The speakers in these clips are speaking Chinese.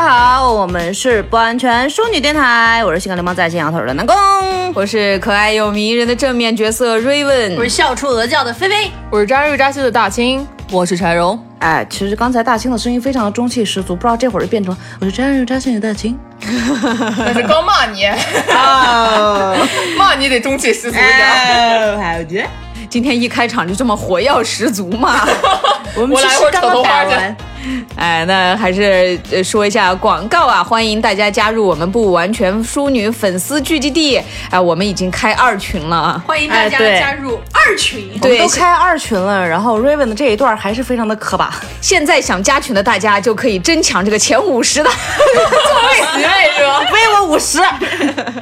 家好，我们是不安全淑女电台，我是性感流氓在线摇头的南宫，我是可爱又迷人的正面角色 Raven，我是笑出鹅叫的菲菲，我是扎瑞扎西的大青，我是柴荣。哎，其实刚才大青的声音非常的中气十足，不知道这会儿就变成了我是扎瑞扎西的大青。但是刚骂你，骂你得中气十足点。好的，今天一开场就这么火药十足嘛。我们我来会儿其实刚刚扯头花去打完。哎，那还是呃说一下广告啊，欢迎大家加入我们不完全淑女粉丝聚集地。哎，我们已经开二群了。欢迎大家加入二群。对都开二群了，然后 Raven 的这一段还是非常的磕巴。现在想加群的大家就可以争抢这个前五十的座位。你爱是吧？为我五十，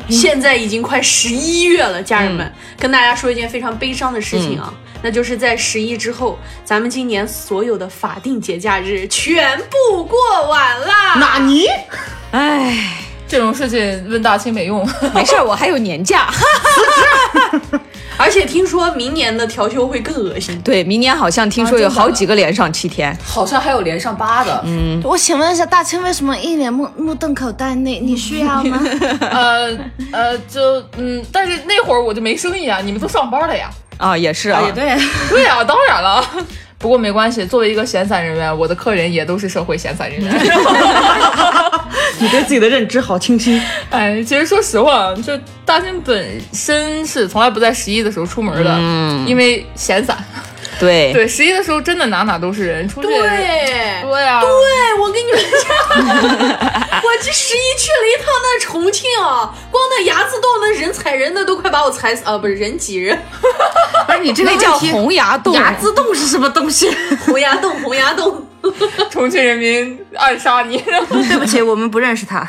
现在已经快十一月了，家人们，跟大家说一件非常悲伤的事情啊，那就是在十一之后，咱们今年所有的法定节假日全部过完啦。纳尼？哎，这种事情问大清没用。没事儿，我还有年假。而且听说明年的调休会更恶心。对，明年好像听说有好几个连上七天。好像还有连上八的，嗯，我请问一下，大清为什么一脸目目瞪口呆？你你需要吗？呃呃，就嗯，但是那会儿我就没生意啊，你们都上班了呀。啊，也是啊，也对，对啊、当然了。不过没关系，作为一个闲散人员，我的客人也都是社会闲散人员。你对自己的认知好清晰。哎，其实说实话，就大兴本身是从来不在十一的时候出门的，嗯，因为闲散。对对，十一的时候真的哪哪都是人，出去。对，对啊，对，我跟你们讲，我这十一去了一趟那重庆啊，光那牙子洞那人踩人的都快把我踩死啊！不是人挤人，不是你这个叫洪崖洞。牙子洞是什么东西？洪崖洞，洪崖洞。重庆人民暗杀你。对不起，我们不认识他。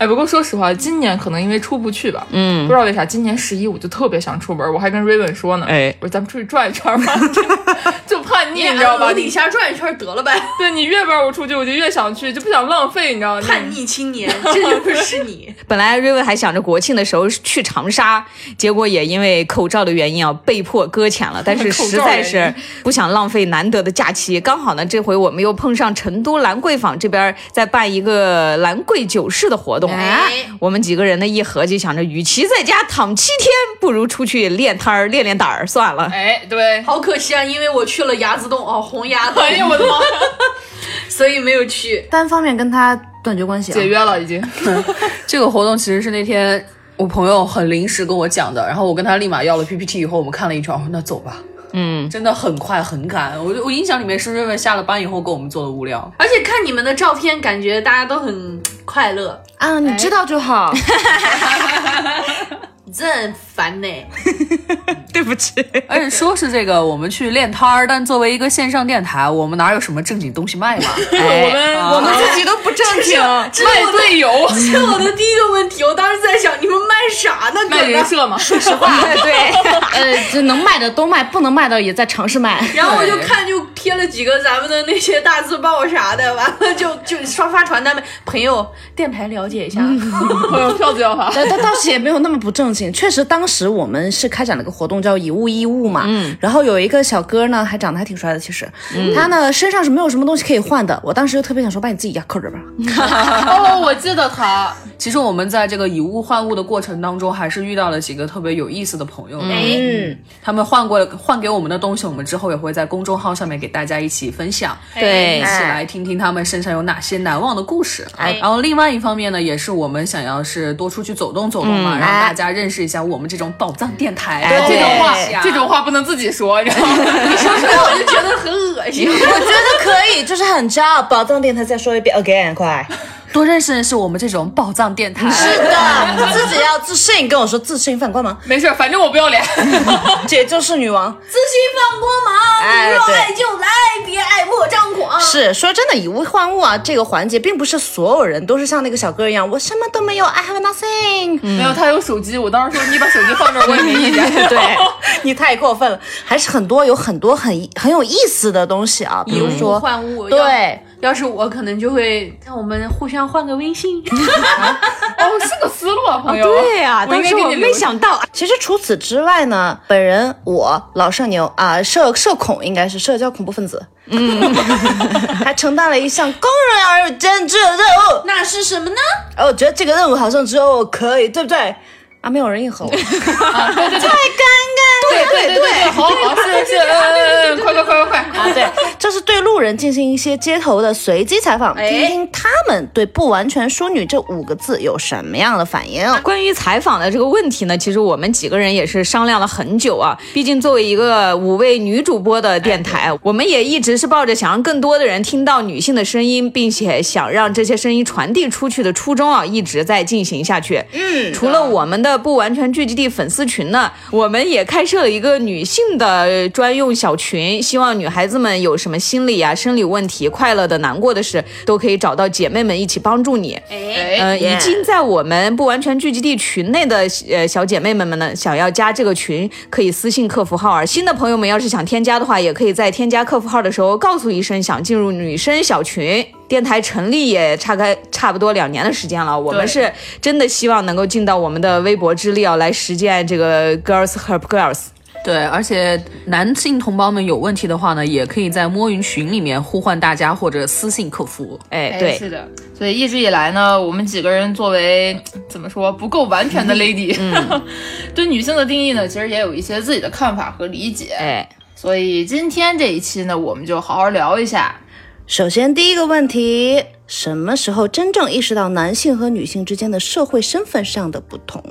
哎，不过说实话，今年可能因为出不去吧，嗯，不知道为啥，今年十一我就特别想出门，我还跟 Raven 说呢，哎我说咱们出去转一圈吧，就叛逆，你知道吧？楼底下转一圈得了呗。对你越不让我出去，我就越想去，就不想浪费，你知道吗？叛逆青年，这就是你。本来瑞文还想着国庆的时候去长沙，结果也因为口罩的原因啊，被迫搁浅了。但是实在是不想浪费难得的假期，刚好呢，这回我们又碰上成都兰桂坊这边在办一个兰桂酒市的活动，哎我们几个人呢一合计，想着与其在家躺七天，不如出去练摊儿练练胆儿算了。哎，对，好可惜啊，因为我去了牙子洞哦，洪崖洞，哎呀，我的妈呀，所以没有去。单方面跟他断绝关系、啊。解约了已经。这个活动其实是那天我朋友很临时跟我讲的，然后我跟他立马要了 PPT 以后，我们看了一圈，我说那走吧。嗯，真的很快很赶。我我印象里面是瑞瑞下了班以后给我们做的物料，而且看你们的照片，感觉大家都很快乐，啊，你知道就好。真烦呢。对不起，而且说是这个我们去练摊儿，但作为一个线上电台，我们哪有什么正经东西卖嘛？我们我们自己都不正经，卖队友，这是我的第一个问题，我当时在想，你们卖啥呢？卖。人设嘛。对，呃，这能卖的都卖，不能卖的也在尝试卖。然后我就看，就贴了几个咱们的那些大字报啥的，完了就就刷发传单呗。朋友，电台了解一下。朋友票子要发。但但倒是也没有那么不正经，确实当时我们是开展了个活动叫以物易物嘛，嗯，然后有一个小哥呢，还长得还挺帅的，其实，他呢身上是没有什么东西可以换的，我当时就特别想说，把你自己压扣着吧，哦，我记得他，其实我们在这个以物换物的过程当中，还是遇到了几个特别有意思的朋友。嗯，他们换过换给我们的东西，我们之后也会在公众号上面给大家一起分享，对一起来听听他们身上有哪些难忘的故事。哎然后另外一方面呢，也是我们想要是多出去走动走动嘛，让大家认识一下我们这种宝藏电台。哎这种话，这种话不能自己说，你知道吗？你说出来我就觉得很恶心。我觉得可以，就是很骄傲。宝藏电台再说一遍，again，快，多认识认识我们这种宝藏电台。是的，自己要自信，跟我说自信放光芒，没事，反正我不要脸。姐就是女王。自信放光芒，哎对若爱就来，别爱莫张狂。是说真的，以物换物啊，这个环节并不是所有人都是像那个小哥一样，我什么都没有，I have nothing。没有，他有手机，我当时说你把手机放这儿，我也没意见。对你太过分了，还是很多有很多很很有意思的东西啊，比如以物说换物，对，要是我可能就会让我们互相换个微信。哦，是个思路啊，朋友。对呀、我应当时我没想到，其实除此之外呢，本人我老社牛啊，社社恐应该是社交恐怖分子，嗯，还承担了一项公然而又艰巨的任务。那是什么呢？哦，我觉得这个任务好像只有我可以，对不对？啊，没有人应和我，对对对对，好好是是，嗯，快快快快快！啊，对，这是对路人进行一些街头的随机采访，听听他们对“不完全淑女”这五个字有什么样的反应。关于采访的这个问题呢，其实我们几个人也是商量了很久啊。毕竟作为一个五位女主播的电台，我们也一直是抱着想让更多的人听到女性的声音，并且想让这些声音传递出去的初衷啊，一直在进行下去。嗯，除了我们的不完全聚集地粉丝群呢，我们也开设了一个女性的专用小群，希望女孩子们有什么心理啊、生理问题、快乐的、难过的事，都可以找到姐妹们一起帮助你。哎，呃，已经在我们不完全聚集地群内的呃小姐妹们们呢，想要加这个群，可以私信客服号啊。新的朋友们要是想添加的话，也可以在添加客服号的时候告诉一声想进入女生小群。电台成立也差开差不多两年的时间了，我们是真的希望能够尽到我们的微薄之力啊，来实践这个 Girls Help Girls。对，而且男性同胞们有问题的话呢，也可以在摸云群里面呼唤大家，或者私信客服。哎，哎，对，是的。所以一直以来呢，我们几个人作为怎么说不够完全的 lady，、对女性的定义呢，其实也有一些自己的看法和理解。哎，所以今天这一期呢，我们就好好聊一下。首先，第一个问题，什么时候真正意识到男性和女性之间的社会身份上的不同？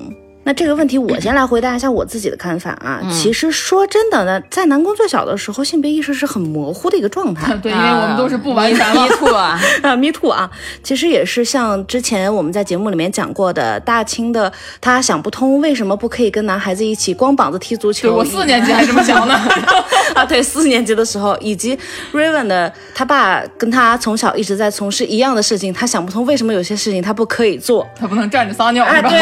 那这个问题，我先来回答一下我自己的看法啊。其实说真的呢，在南宫最小的时候，性别意识是很模糊的一个状态。对，因为我们都是不完全了。Me too 啊，啊，me too 啊，其实也是像之前我们在节目里面讲过的，大清的他想不通为什么不可以跟男孩子一起光膀子踢足球。对我四年级还这么想呢。啊，对，四年级的时候，以及 Raven 的他爸跟他从小一直在从事一样的事情，他想不通为什么有些事情他不可以做。他不能站着撒尿啊，对，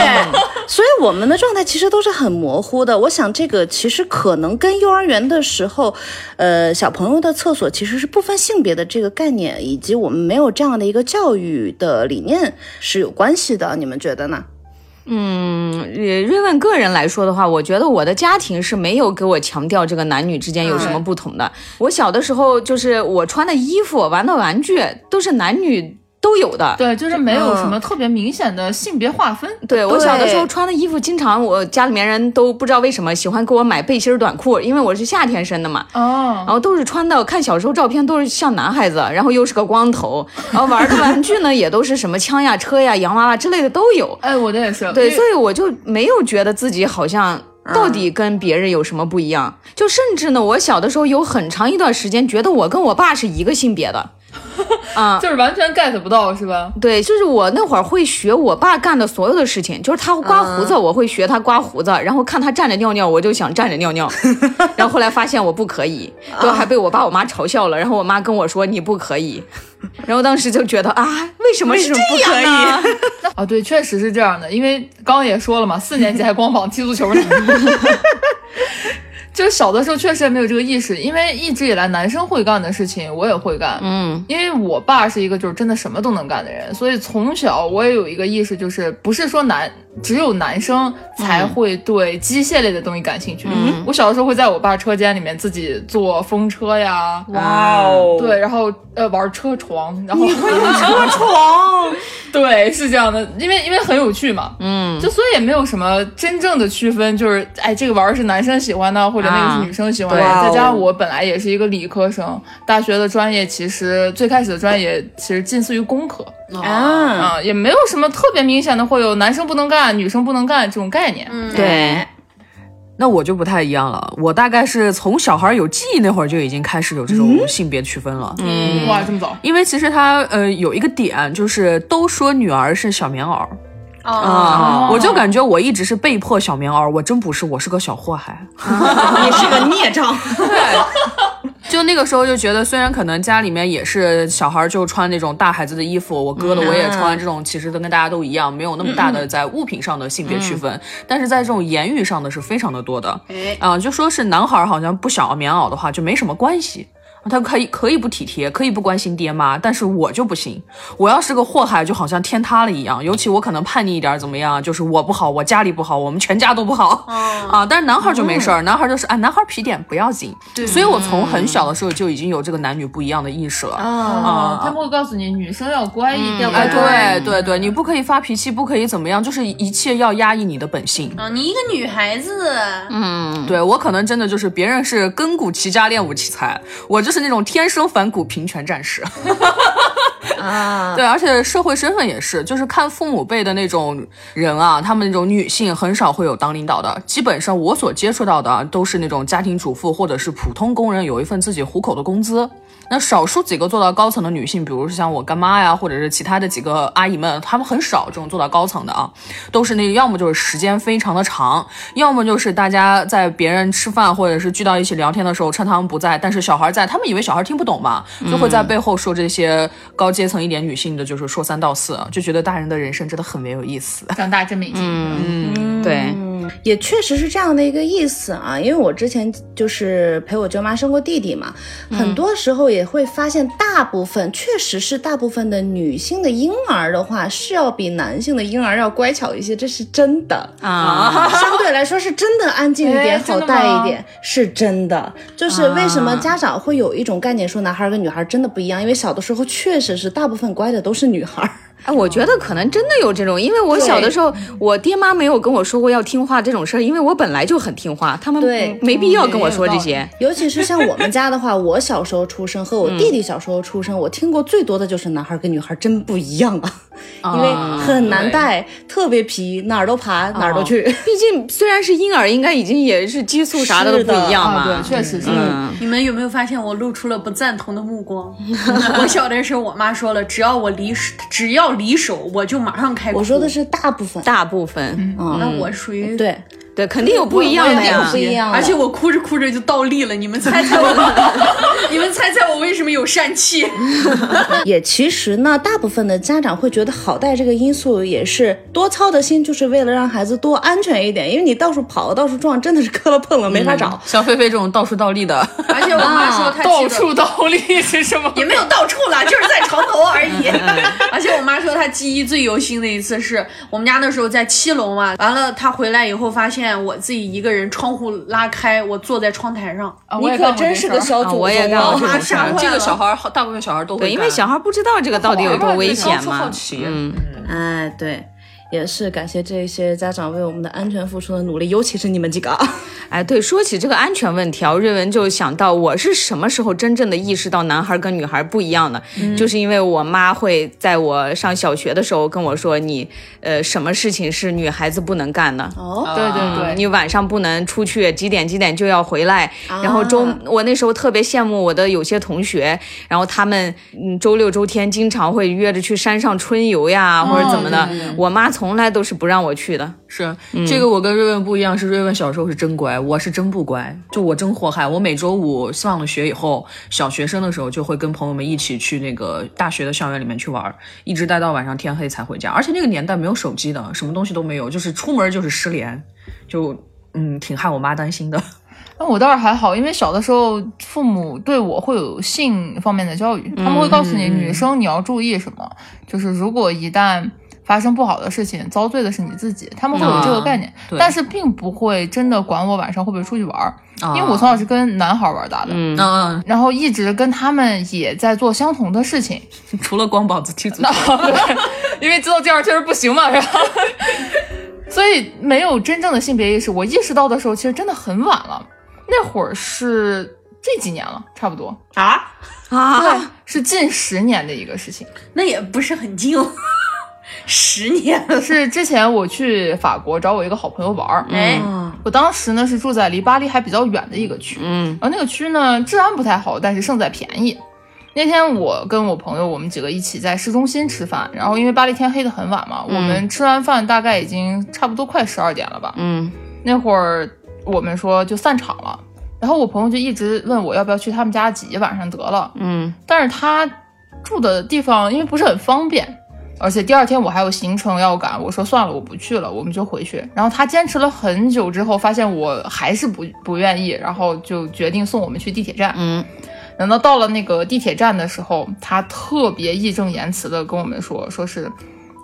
所以我们的状态其实都是很模糊的。我想这个其实可能跟幼儿园的时候，呃，小朋友的厕所其实是不分性别的这个概念，以及我们没有这样的一个教育的理念是有关系的。你们觉得呢？嗯瑞问个人来说的话，我觉得我的家庭是没有给我强调这个男女之间有什么不同的。我小的时候，就是我穿的衣服、玩的玩具都是男女都有的。对，就是没有什么特别明显的性别划分。对我小的时候穿的衣服，经常我家里面人都不知道为什么喜欢给我买背心短裤，因为我是夏天生的嘛，哦，然后都是穿的，看小时候照片都是像男孩子，然后又是个光头，然后玩的玩具呢也都是什么枪呀、车呀、洋娃娃之类的都有。哎，我的也是。对，所以我就没有觉得自己好像到底跟别人有什么不一样。就甚至呢，我小的时候有很长一段时间觉得我跟我爸是一个性别的。啊，就是完全 get 不到，是吧？对，就是我那会儿会学我爸干的所有的事情，就是他刮胡子，我会学他刮胡子，然后看他站着尿尿，我就想站着尿尿，然后后来发现我不可以，就还被我爸我妈嘲笑了，然后我妈跟我说你不可以，然后当时就觉得啊，为什么是不可以？啊，对，确实是这样的。因为刚刚也说了嘛，四年级还光膀踢足球呢。就是小的时候确实也没有这个意识，因为一直以来男生会干的事情我也会干。嗯，因为我爸是一个就是真的什么都能干的人，所以从小我也有一个意识，就是不是说男只有男生才会对机械类的东西感兴趣。我小的时候会在我爸车间里面自己做风车呀，哇哦。对，然后呃玩车床，然后你会 车床，对，是这样的，因为因为很有趣嘛，嗯，就所以也没有什么真正的区分，就是哎这个玩儿是男生喜欢的，或者那个是女生喜欢的。啊再加上我本来也是一个理科生，大学的专业其实最开始的专业其实近似于工科。啊，啊、也没有什么特别明显的会有男生不能干、女生不能干这种概念。嗯，对，那我就不太一样了，我大概是从小孩有记忆那会儿就已经开始有这种性别区分了。嗯，哇，这么早？因为其实他呃有一个点，就是都说女儿是小棉袄啊，我就感觉我一直是被迫小棉袄，我真不是，我是个小祸害。你是个孽障。就那个时候就觉得，虽然可能家里面也是小孩儿就穿那种大孩子的衣服，我哥的我也穿这种，其实都跟大家都一样，没有那么大的在物品上的性别区分，但是在这种言语上的是非常的多的。啊、就说是男孩儿好像不想要棉袄的话就没什么关系。他可以可以不体贴，可以不关心爹妈，但是我就不行。我要是个祸害，就好像天塌了一样。尤其我可能叛逆一点，怎么样？就是我不好，我家里不好，我们全家都不好、啊。但是男孩就没事儿，男孩就是啊，男孩皮点不要紧。对，所以我从很小的时候就已经有这个男女不一样的意识了。啊，他们会告诉你，女生要乖一点，哎，对对对，你不可以发脾气，不可以怎么样，就是一切要压抑你的本性。啊，你一个女孩子，嗯，对我可能真的就是别人是根骨齐家练武奇才，我就是那种天生反骨平权战士。啊，对，而且社会身份也是，就是看父母辈的那种人啊，他们那种女性很少会有当领导的，基本上我所接触到的啊都是那种家庭主妇或者是普通工人，有一份自己糊口的工资。那少数几个做到高层的女性，比如说像我干妈呀，或者是其他的几个阿姨们，她们很少这种做到高层的啊，都是那个要么就是时间非常的长，要么就是大家在别人吃饭或者是聚到一起聊天的时候，趁他们不在，但是小孩在，他们以为小孩听不懂嘛，就会在背后说这些高阶层一点女性的，就是说三道四，就觉得大人的人生真的很没有意思。长大真没劲。嗯，对，也确实是这样的一个意思啊，因为我之前就是陪我舅妈生过弟弟嘛，很多时候也会发现，大部分确实是大部分的女性的婴儿的话，是要比男性的婴儿要乖巧一些，这是真的啊，相对来说是真的安静一点，哎好带一点，是真的。就是为什么家长会有一种概念说男孩跟女孩真的不一样，因为小的时候确实是大部分乖的都是女孩。哎，我觉得可能真的有这种，因为我小的时候，我爹妈没有跟我说过要听话这种事儿，因为我本来就很听话，他们对没必要跟我说这些。尤其是像我们家的话，我小时候出生和我弟弟小时候出生，我听过最多的就是男孩跟女孩真不一样啊，因为很难带，特别皮，哪儿都爬，哪儿都去。毕竟虽然是婴儿，应该已经也是激素啥的都不一样嘛。啊，对，确实是。嗯，你们有没有发现我露出了不赞同的目光？我小的时候，我妈说了，只要我离手，只要离手，我就马上开哭。我说的是大部分，大部分，嗯，那我属于对，对，肯定有不一样的呀不。一样，而且我哭着哭着就倒立了。你们猜猜我，你们猜猜我为什么有疝气？也其实呢，大部分的家长会觉得好带这个因素也是多操的心，就是为了让孩子多安全一点，因为你到处跑到处撞，真的是磕了碰了没法找。像菲菲这种到处倒立的，而且我妈说她 记到处倒立是什么？也没有到处了，就是在床头而已。而且我妈说她记忆最犹新的一次是我们家那时候在七楼嘛，完了她回来以后发现我自己一个人，窗户拉开，我坐在窗台上。你可真是个小祖宗、啊我也干过啊这个小孩好，大部分小孩都会对，因为小孩不知道这个到底有多危险嘛。好好。奇嗯，哎，对，也是感谢这些家长为我们的安全付出的努力，尤其是你们几个啊。哎，对，说起这个安全问题啊，瑞文就想到我是什么时候真正的意识到男孩跟女孩不一样的，就是因为我妈会在我上小学的时候跟我说，你呃什么事情是女孩子不能干的。哦，对对对，你晚上不能出去，几点几点就要回来。然后周，我那时候特别羡慕我的有些同学，然后他们嗯周六周天经常会约着去山上春游呀，或者怎么的。我妈从来都是不让我去的。是这个，我跟瑞文不一样，是瑞文小时候是真乖，我是真不乖，就我真祸害。我每周五上了学以后，小学生的时候就会跟朋友们一起去那个大学的校园里面去玩，一直待到晚上天黑才回家。而且那个年代没有手机的，什么东西都没有，就是出门就是失联，就嗯挺害我妈担心的。那我倒是还好，因为小的时候父母对我会有性方面的教育，他们会告诉你，女生你要注意什么，就是如果一旦发生不好的事情，遭罪的是你自己，他们会有这个概念，对。但是并不会真的管我晚上会不会出去玩儿，啊。因为我从小是跟男孩玩大的，嗯。然后一直跟他们也在做相同的事情，除了光膀子踢足球，因为知道这样确实不行嘛，是吧？所以没有真正的性别意识，我意识到的时候其实真的很晚了，那会儿是这几年了，差不多。啊，啊，是近十年的一个事情。那也不是很近哦，十年了。是之前我去法国找我一个好朋友玩儿，哎，我当时呢是住在离巴黎还比较远的一个区，嗯，然后那个区呢治安不太好，但是胜在便宜。那天我跟我朋友，我们几个一起在市中心吃饭，然后因为巴黎天黑的很晚嘛，我们吃完饭大概已经差不多快十二点了吧。嗯，那会儿我们说就散场了，然后我朋友就一直问我要不要去他们家挤一晚上得了，嗯，但是他住的地方因为不是很方便，而且第二天我还有行程要赶，我说算了，我不去了，我们就回去。然后他坚持了很久之后，发现我还是不不愿意，然后就决定送我们去地铁站。嗯，等到到了那个地铁站的时候，他特别义正言辞的跟我们说，说是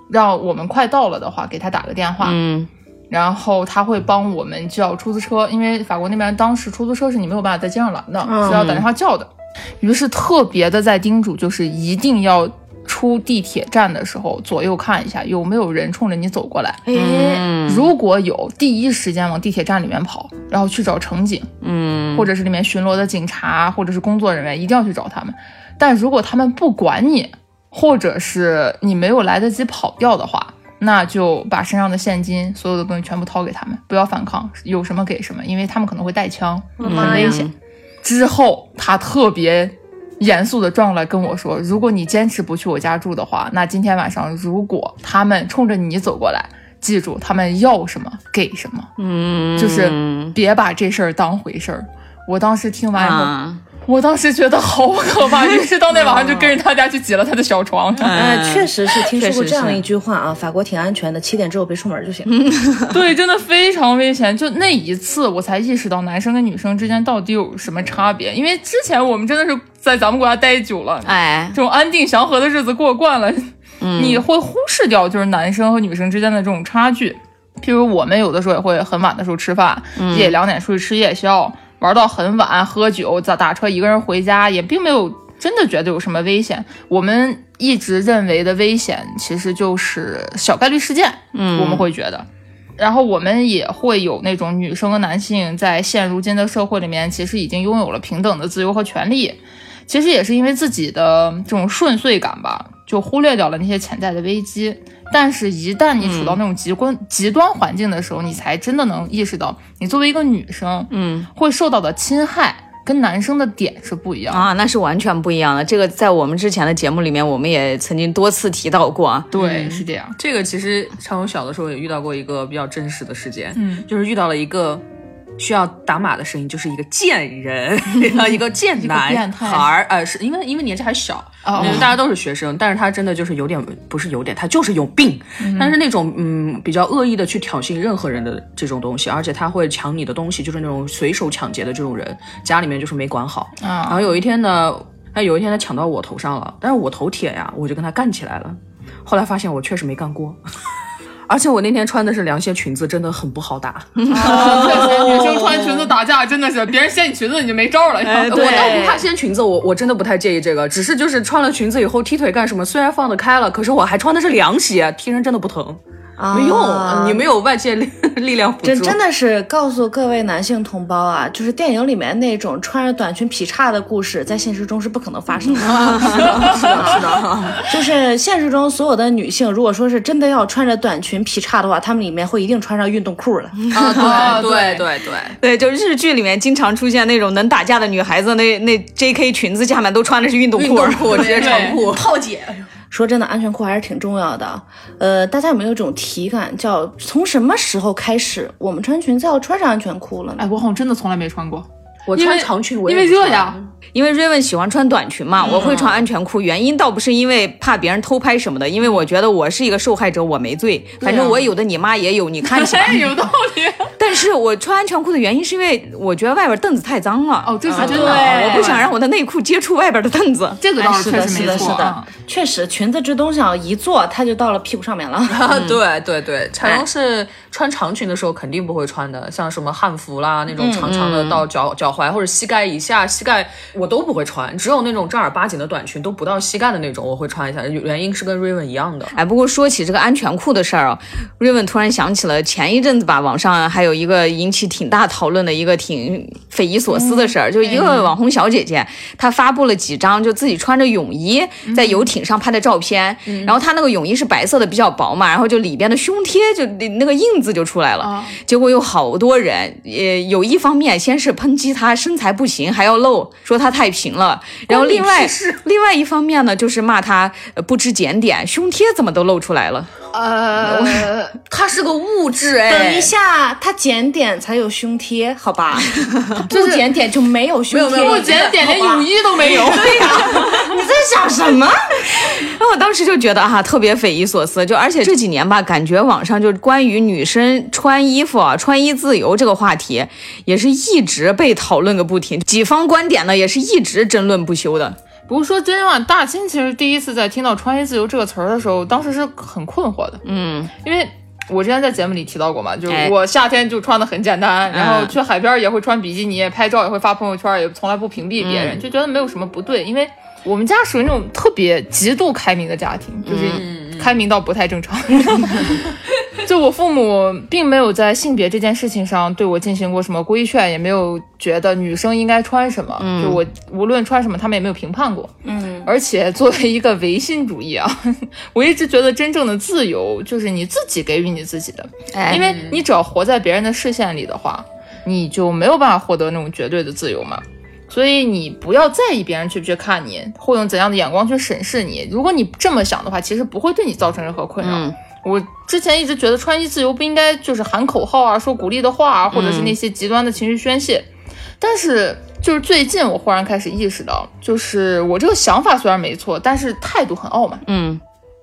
让我们快到了的话，给他打个电话，嗯然后他会帮我们叫出租车，因为法国那边当时出租车是你没有办法在街上拦的，嗯是要打电话叫的。于是特别的在叮嘱，就是一定要出地铁站的时候左右看一下有没有人冲着你走过来。哎，嗯如果有，第一时间往地铁站里面跑，然后去找乘警，嗯或者是里面巡逻的警察，或者是工作人员，一定要去找他们。但如果他们不管你，或者是你没有来得及跑掉的话，那就把身上的现金、所有的东西全部掏给他们，不要反抗，有什么给什么，因为他们可能会带枪，很危险。之后他特别严肃的转过来跟我说：“如果你坚持不去我家住的话，那今天晚上如果他们冲着你走过来，记住他们要什么给什么，嗯，就是别把这事儿当回事儿。”我当时听完以后，啊，我当时觉得好可怕，于是当天晚上就跟着他家去挤了他的小床。哎，确实是听说过这样一句话啊，法国挺安全的，七点之后别出门就行。对，真的非常危险。就那一次，我才意识到男生跟女生之间到底有什么差别。因为之前我们真的是在咱们国家待久了，哎，这种安定祥和的日子过惯了，你会忽视掉就是男生和女生之间的这种差距。譬如我们有的时候也会很晚的时候吃饭，夜里两点出去吃夜宵，玩到很晚，喝酒，打打车一个人回家，也并没有真的觉得有什么危险。我们一直认为的危险其实就是小概率事件，嗯，我们会觉得。然后我们也会有那种女生和男性在现如今的社会里面，其实已经拥有了平等的自由和权利。其实也是因为自己的这种顺遂感吧，就忽略掉了那些潜在的危机。但是，一旦你处到那种极端、极端环境的时候，你才真的能意识到，你作为一个女生，嗯会受到的侵害跟男生的点是不一样。啊，那是完全不一样的。这个在我们之前的节目里面，我们也曾经多次提到过啊。对，是这样。这个其实常勇小的时候也遇到过一个比较真实的事件，嗯，就是遇到了一个需要打码的声音，就是一个贱人，一个贱男孩儿，呃，是因为因为年纪还小，哦因为大家都是学生，但是他真的就是有点不是有点，他就是有病，但是那种嗯比较恶意的去挑衅任何人的这种东西，而且他会抢你的东西，就是那种随手抢劫的这种人，家里面就是没管好，然啊后有一天呢，他有一天他抢到我头上了，但是我头铁呀，我就跟他干起来了。后来发现我确实没干过，而且我那天穿的是凉鞋裙子，真的很不好打。啊，确实，女生穿裙子打架真的是，别人掀你裙子你就没招了。哎我倒不怕掀裙子，我我真的不太介意这个，只是就是穿了裙子以后踢腿干什么，虽然放得开了，可是我还穿的是凉鞋，踢人真的不疼，啊没用，你没有外界力 力量辅助。真真的是告诉各位男性同胞啊，就是电影里面那种穿着短裙劈叉的故事，在现实中是不可能发生的。是的，是的，是的。就是现实中所有的女性，如果说是真的要穿着短裙劈叉的话，她们里面会一定穿上运动裤的。啊，对对对对，对，就日剧里面经常出现那种能打架的女孩子，那那 J.K. 裙子下面都穿的是运动裤。运动裤直接长裤。炮姐，说真的，安全裤还是挺重要的。呃，大家有没有一种体感，叫从什么时候开始，我们穿裙子要穿上安全裤了呢？哎，我好像真的从来没穿过，我因为穿长裙，我也因为热呀。因为瑞文喜欢穿短裙嘛，我会穿安全裤。原因倒不是因为怕别人偷拍什么的，因为我觉得我是一个受害者，我没罪。反正我有的你妈也有，你看去吧。哎，有道理。但是我穿安全裤的原因是因为我觉得外边凳子太脏了。哦，这是啊真的。对我不想让我的内裤接触外边的凳子。这个倒是哎是的，是的，确实没错。是的啊，确实，裙子这东西啊，一坐它就到了屁股上面了。啊，对对对，彩荣是穿长裙的时候肯定不会穿的，像什么汉服啦那种长长的到脚脚踝或者膝盖以下，膝盖我都不会穿，只有那种正儿八经的短裙都不到膝盖的那种我会穿一下，原因是跟 Raven 一样的。哎，不过说起这个安全裤的事儿啊，瑞文突然想起了前一阵子吧，网上还有一个引起挺大讨论的一个挺匪夷所思的事儿，就一个网红小姐姐，她发布了几张就自己穿着泳衣在游艇上拍的照片，然后她那个泳衣是白色的，比较薄嘛，然后就里边的胸贴就那个印子就出来了，结果有好多人，呃，有一方面先是抨击她身材不行还要露，说她太平了，然后另外另外一方面呢，就是骂她呃不知检点，胸贴怎么都露出来了。呃，他是是个物质哎。等一下，他检点才有胸贴，好吧？它 不检点就没有胸贴，不检点连泳衣都没有。对呀，你在想什么？然后我当时就觉得哈、特别匪夷所思，就而且这几年吧，感觉网上就关于女生穿衣服啊、穿衣自由这个话题，也是一直被讨论个不停，几方观点呢也是一直争论不休的。不过说真话，大清其实第一次在听到“穿衣自由”这个词儿的时候，当时是很困惑的。嗯，因为我之前在节目里提到过嘛，就是哎我夏天就穿的很简单，然后嗯去海边也会穿比基尼，拍照也会发朋友圈，也从来不屏蔽别人，就觉得没有什么不对。因为我们家属于那种特别极度开明的家庭，就是开明到不太正常。就我父母并没有在性别这件事情上对我进行过什么规劝，也没有觉得女生应该穿什么。就我无论穿什么，他们也没有评判过。嗯，而且作为一个唯心主义啊，我一直觉得真正的自由就是你自己给予你自己的，哎因为你只要活在别人的视线里的话，你就没有办法获得那种绝对的自由嘛。所以你不要在意别人去不去看你，会用怎样的眼光去审视你。如果你这么想的话，其实不会对你造成任何困扰。嗯我之前一直觉得穿衣自由不应该就是喊口号啊，说鼓励的话啊，或者是那些极端的情绪宣泄。但是就是最近我忽然开始意识到，就是我这个想法虽然没错，但是态度很傲慢。嗯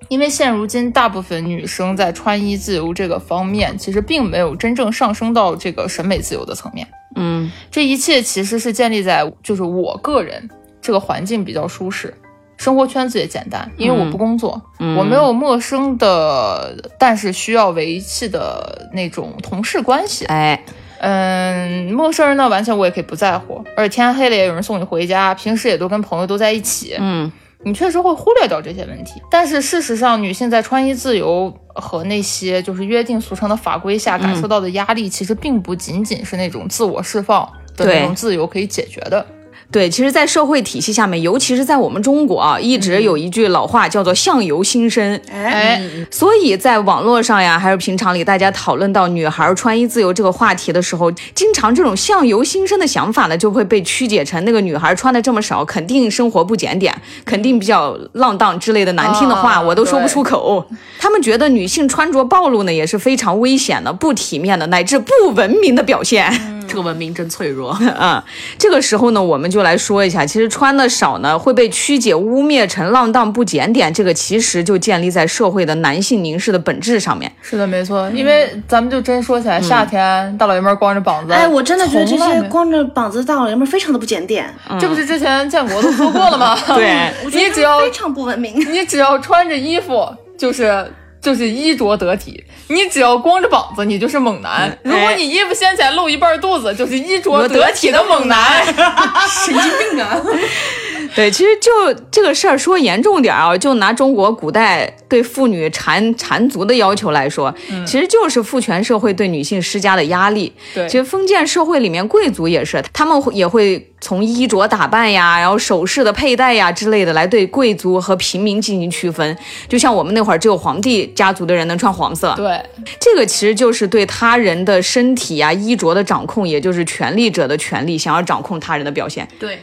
因为现如今大部分女生在穿衣自由这个方面，其实并没有真正上升到这个审美自由的层面。嗯这一切其实是建立在就是我个人这个环境比较舒适，生活圈子也简单，因为我不工作，我没有陌生的但是需要维系的那种同事关系。哎嗯，陌生人呢，完全我也可以不在乎，而且天黑了也有人送你回家，平时也都跟朋友都在一起。嗯你确实会忽略掉这些问题。但是事实上，女性在穿衣自由和那些就是约定俗成的法规下感受到的压力，其实并不仅仅是那种自我释放的那种自由可以解决的。对，其实，在社会体系下面，尤其是在我们中国啊，一直有一句老话叫做“相由心生”。哎，所以在网络上呀，还是平常里，大家讨论到女孩穿衣自由这个话题的时候，经常这种相由心生的想法呢，就会被曲解成那个女孩穿的这么少，肯定生活不检点，肯定比较浪荡之类的难听的话，啊我都说不出口。他们觉得女性穿着暴露呢，也是非常危险的、不体面的，乃至不文明的表现。这个文明真脆弱。啊，这个时候呢，我们就来说一下，其实穿的少呢会被曲解污蔑成浪荡不检点，这个其实就建立在社会的男性凝视的本质上面。是的，没错。因为咱们就真说起来，夏天大老爷们儿光着膀子，哎，我真的觉得这些光着膀子的大老爷们儿非常的不检点，这不是之前建国都说过了吗？对你只要非常不文明。你只要穿着衣服，就是就是衣着得体；你只要光着膀子，你就是猛男。如果你衣服掀起来露一半肚子，就是衣着得体的猛男。神经病啊！对，其实就这个事儿说严重点儿啊，就拿中国古代对妇女缠缠足的要求来说，其实就是父权社会对女性施加的压力。对其实封建社会里面贵族也是，他们也会从衣着打扮呀，然后首饰的佩戴呀之类的来对贵族和平民进行区分。就像我们那会儿只有皇帝家族的人能穿黄色，对，这个其实就是对他人的身体呀、衣着的掌控，也就是权力者的权利，想要掌控他人的表现。对，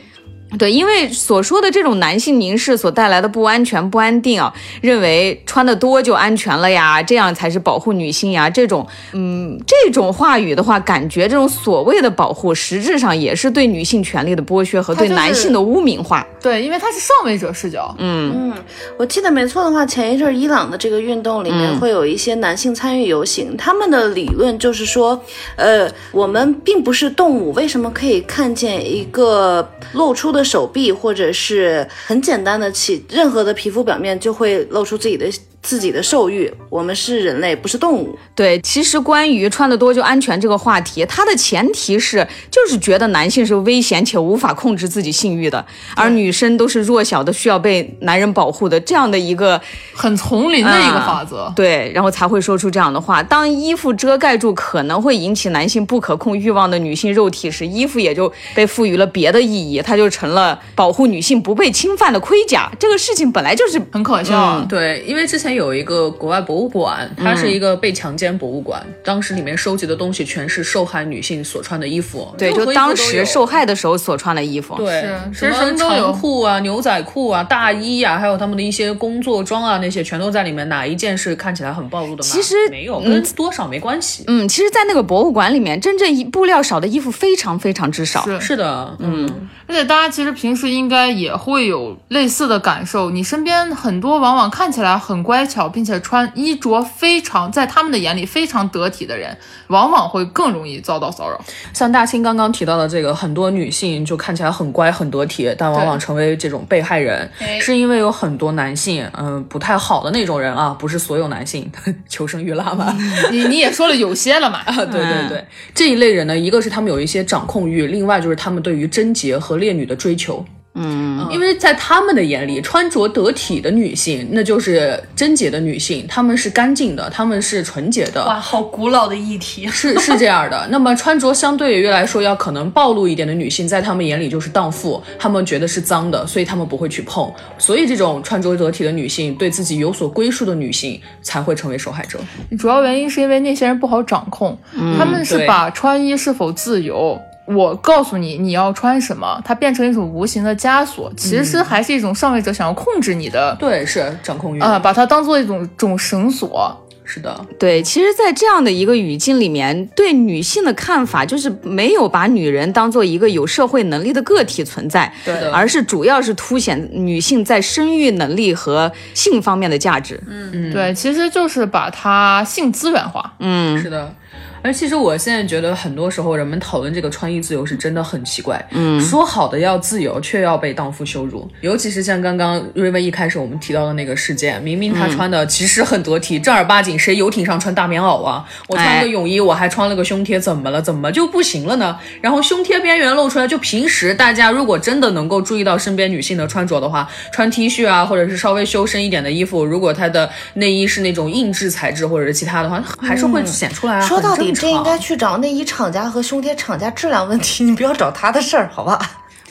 对，因为所说的这种男性凝视所带来的不安全、不安定啊，认为穿的多就安全了呀，这样才是保护女性呀，这种嗯这种话语的话，感觉这种所谓的保护，实质上也是对女性权利的剥削和对男性的污名化。对，因为他是上位者视角。嗯嗯，我记得没错的话，前一阵伊朗的这个运动里面会有一些男性参与游行，他们的理论就是说，呃，我们并不是动物，为什么可以看见一个露出的手臂，或者是很简单的起任何的皮肤表面就会露出自己的自己的兽欲？我们是人类，不是动物。对，其实关于穿得多就安全这个话题，它的前提是就是觉得男性是危险且无法控制自己性欲的，而女生都是弱小的，需要被男人保护的这样的一个很丛林的一个法则。对，然后才会说出这样的话。当衣服遮盖住可能会引起男性不可控欲望的女性肉体时，衣服也就被赋予了别的意义，它就成了保护女性不被侵犯的盔甲。这个事情本来就是很可笑啊。对，因为之前前有一个国外博物馆，它是一个被强奸博物馆，当时里面收集的东西全是受害女性所穿的衣服，对，就当时受害的时候所穿的衣服。对，什么长裤啊、牛仔裤啊、大衣啊，还有他们的一些工作装啊，那些全都在里面。哪一件是看起来很暴露的吗？其实没有，跟多少没关系。嗯，其实，在那个博物馆里面，真正布料少的衣服非常非常之少。是是的，嗯，而且大家其实平时应该也会有类似的感受，你身边很多往往看起来很乖巧，并且穿衣着非常在他们的眼里非常得体的人，往往会更容易遭到骚扰。像大清刚刚提到的这个，很多女性就看起来很乖很得体，但往往成为这种被害人，是因为有很多男性，嗯、不太好的那种人啊，不是所有男性，求生欲拉满。你你也说了有些了嘛，啊，对对对，这一类人呢，一个是他们有一些掌控欲，另外就是他们对于贞洁和烈女的追求。嗯，因为在他们的眼里，穿着得体的女性，那就是贞洁的女性，她们是干净的，她们是纯洁的。哇，好古老的议题。是是这样的，那么穿着相对于来说要可能暴露一点的女性，在他们眼里就是荡妇，他们觉得是脏的，所以他们不会去碰。所以这种穿着得体的女性，对自己有所归属的女性，才会成为受害者。主要原因是因为那些人不好掌控，他们是把穿衣是否自由。我告诉你你要穿什么，它变成一种无形的枷锁，其实还是一种上位者想要控制你的，对，是掌控欲啊、把它当做一种种绳索。是的，对，其实，在这样的一个语境里面，对女性的看法就是没有把女人当做一个有社会能力的个体存在，对而是主要是凸显女性在生育能力和性方面的价值。嗯嗯对，其实就是把它性资源化。嗯，是的。而其实我现在觉得，很多时候人们讨论这个穿衣自由是真的很奇怪。嗯，说好的要自由，却要被荡妇羞辱。尤其是像刚刚瑞文一开始我们提到的那个事件，明明她穿的其实很得体，正儿八经，谁游艇上穿大棉袄啊？我穿了个泳衣，我还穿了个胸贴，怎么了？怎么就不行了呢？然后胸贴边缘露出来，就平时大家如果真的能够注意到身边女性的穿着的话，穿 T 恤啊，或者是稍微修身一点的衣服，如果她的内衣是那种硬质材质或者是其他的话，还是会显出来啊。说到底，这应该去找内衣厂家和胸贴厂家质量问题，你不要找他的事儿，好吧？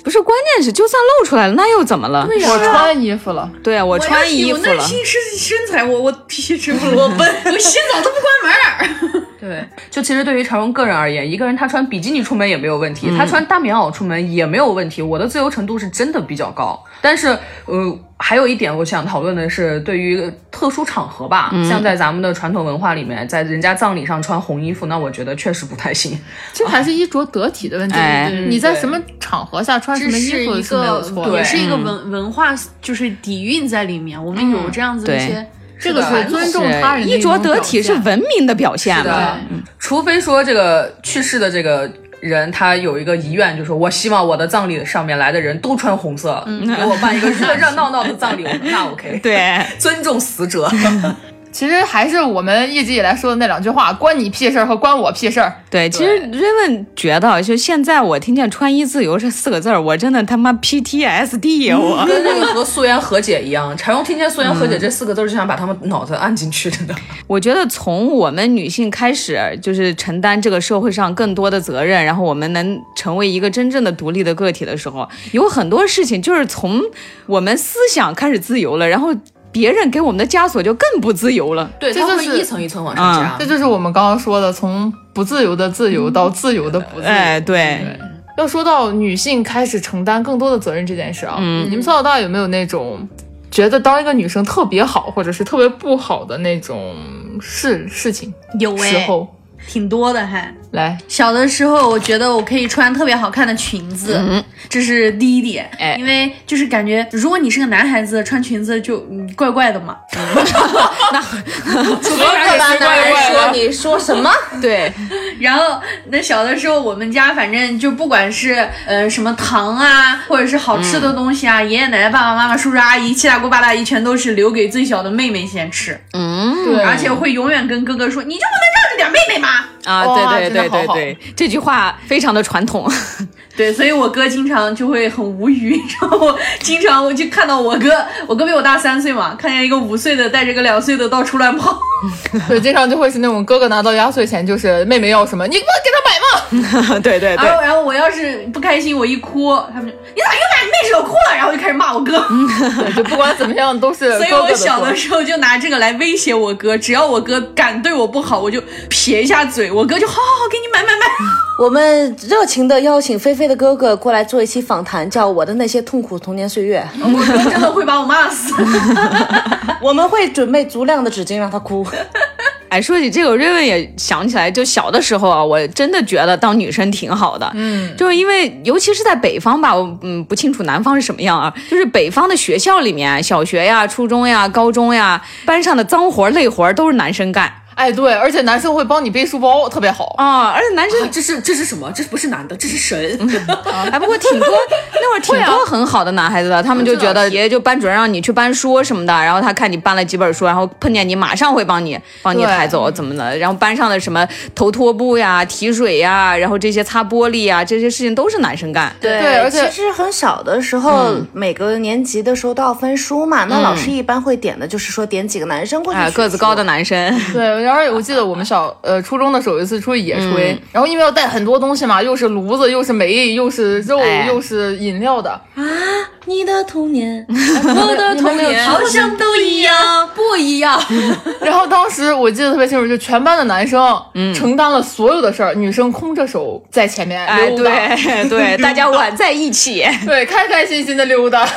不是，关键是就算露出来了，那又怎么了？对我穿衣服了，对啊，我穿衣服了。是身材，我我必须吃胡萝卜，我洗澡都不关门儿。对，就其实对于常荣个人而言，一个人他穿比基尼出门也没有问题，他穿大棉袄出门也没有问题。我的自由程度是真的比较高，但是呃，还有一点我想讨论的是，对于特殊场合吧，像在咱们的传统文化里面，在人家葬礼上穿红衣服，那我觉得确实不太行。这还是衣着得体的问题。哎你在什么场合下穿什么衣服是没有个错的。也是一个文文化，就是底蕴在里面。我们有这样子的一对些，这个是尊重他人衣着得体是文明的表现是嘛？的，除非说这个去世的这个。人他有一个遗愿，就是我希望我的葬礼上面来的人都穿红色，给我办一个热热闹闹的葬礼，我那 OK。对，尊重死者。其实还是我们一直以来说的那两句话：关你屁事儿和关我屁事儿。对，其实瑞文觉得，就现在我听见“穿衣自由”这四个字儿，我真的他妈 PTSD 呀！我跟那个和素颜和解一样，柴荣听见素颜和解这四个字儿就想把他们脑子按进去，真的。我觉得从我们女性开始，就是承担这个社会上更多的责任，然后我们能成为一个真正的独立的个体的时候，有很多事情就是从我们思想开始自由了，然后别人给我们的枷锁就更不自由了。对，这就是一层一层往上加。这就是我们刚刚说的，从不自由的自由到自由的不自由。哎，对，要说到女性开始承担更多的责任这件事啊，你们从小到大有没有那种觉得当一个女生特别好，或者是特别不好的那种事事情有哎，时候？挺多的还。来，小的时候，我觉得我可以穿特别好看的裙子，这是第一点。哎。因为就是感觉，如果你是个男孩子，穿裙子就嗯怪怪的嘛。除非各大男人说你说什么？对，然后那小的时候，我们家反正就不管是呃什么糖啊，或者是好吃的东西啊，爷爷奶奶、爸爸妈妈、叔叔阿姨、七大姑八大姨，全都是留给最小的妹妹先吃，嗯。对，而且会永远跟哥哥说：“你就不能让着点妹妹吗啊，哇对对对对对，这句话非常的传统。”对，所以我哥经常就会很无语，然后经常我就看到我哥，我哥比我大三岁嘛，看见一个五岁的带着个两岁的到处乱跑，对，经常就会是那种哥哥拿到压岁钱，就是妹妹要什么，你不给他买 吗？对对然后然后我要是不开心，我一哭，他们就你咋又把你妹惹哭了？然后就开始骂我哥。对，就不管怎么样都是所以哥哥的错我小的。时候就拿这个来威胁我哥，只要我哥敢对我不好，我就撇一下嘴，我哥就好好好给你买买买。我们热情的邀请菲菲的哥哥过来做一期访谈，叫《我的那些痛苦童年岁月》。我哥真的会把我骂死。我们会准备足量的纸巾让他哭。哎，说起这个，瑞文也想起来，就小的时候啊，我真的觉得当女生挺好的。嗯，就是因为尤其是在北方吧，我嗯不清楚南方是什么样啊。就是北方的学校里面，小学呀、初中呀、高中呀，班上的脏活累活都是男生干哎，对，而且男生会帮你背书包，特别好。啊，而且男生这是这是什么？这不是男的，这是神。哎，不过挺多 那会儿挺多很好的男孩子的，他们就觉得爷爷就班主任让你去搬书什么的，然后他看你搬了几本书，然后碰见你马上会帮你帮你抬走怎么的，然后班上的什么头拖布呀、提水呀，然后这些擦玻璃呀，这些事情都是男生干。对对而且其实很小的时候，每个年级的时候都要分书嘛。那老师一般会点的就是说点几个男生过去哎，个子高的男生，对，然后我记得我们小呃初中的时候有一次出去野炊，然后因为要带很多东西嘛，又是炉子，又是煤，又是肉，哎又是饮料的啊，你的童年，我的童年好像都一样，不一样。然后当时我记得特别清楚，就全班的男生承担了所有的事儿，女生空着手在前面哎，溜达，对对，大家挽在一起。对，开开心心的溜达。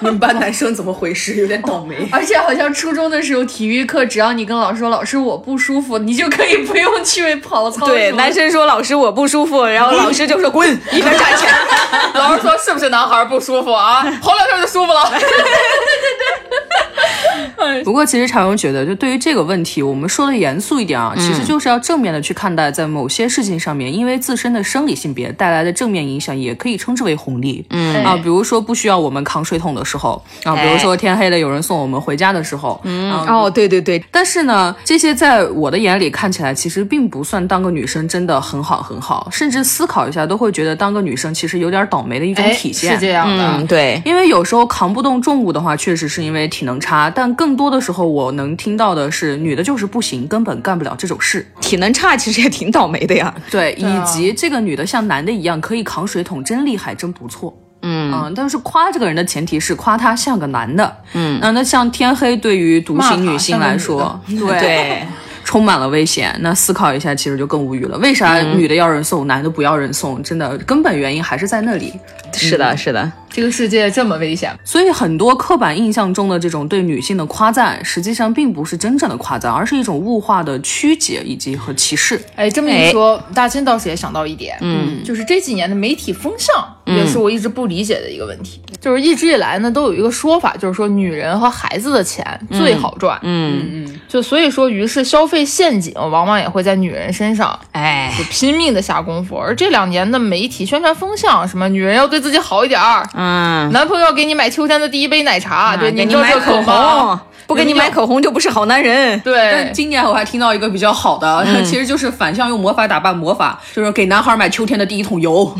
你们班男生怎么回事？有点倒霉。而且好像初中的时候，体育课只要你跟老师说老师我不舒服，你就可以不用去跑操。对，男生说老师我不舒服，然后老师就说滚，一边站起来。老师说是不是男孩不舒服啊？跑两下就舒服了。不过，其实常荣觉得，就对于这个问题，我们说的严肃一点啊，其实就是要正面的去看待，在某些事情上面，因为自身的生理性别带来的正面影响，也可以称之为红利。嗯。啊，比如说不需要我们扛水桶的时候啊，比如说天黑了有人送我们回家的时候，嗯。哦，对对对，但是呢，这些在我的眼里看起来，其实并不算当个女生真的很好很好，甚至思考一下都会觉得当个女生其实有点倒霉的一种哎，体现。是这样的。嗯，对，因为有时候扛不动重物的话，确实是因为体能差，但更多的时候我能听到的是，女的就是不行，根本干不了这种事。体能差其实也挺倒霉的呀。对，以及这个女的像男的一样可以扛水桶，真厉害，真不错。嗯但是夸这个人的前提是夸他像个男的。嗯，那那像天黑对于独行女性来说，对对，充满了危险。那思考一下，其实就更无语了。为啥女的要人送，男的不要人送？真的根本原因还是在那里。是的，是的，这个世界这么危险，所以很多刻板印象中的这种对女性的夸赞，实际上并不是真正的夸赞，而是一种物化的曲解以及和歧视。哎，这么一说，大清倒是也想到一点，嗯，就是这几年的媒体风向，也是我一直不理解的一个问题。就是一直以来呢，都有一个说法，就是说女人和孩子的钱最好赚，嗯。嗯，就所以说，于是消费陷阱往往也会在女人身上。哎，就拼命的下功夫，而这两年的媒体宣传风向，什么女人要对自己好一点儿，嗯，男朋友给你买秋天的第一杯奶茶，对，给你知道这个买口红，不给你买口红就不是好男人。对但，今年我还听到一个比较好的，其实就是反向用魔法打败魔法，就是给男孩买秋天的第一桶油，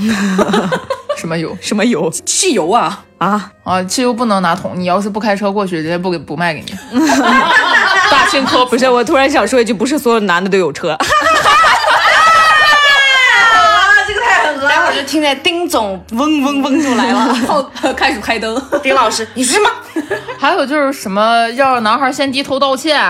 什么油什么油汽油啊。啊？啊？汽油不能拿桶，你要是不开车过去，人家不给不卖给你。大清科普不是，我突然想说一句，不是所有男的都有车。待会儿就听见丁总嗡嗡嗡就来了。后开始开灯，丁老师，你是吗？还有就是什么要让男孩先低头道歉，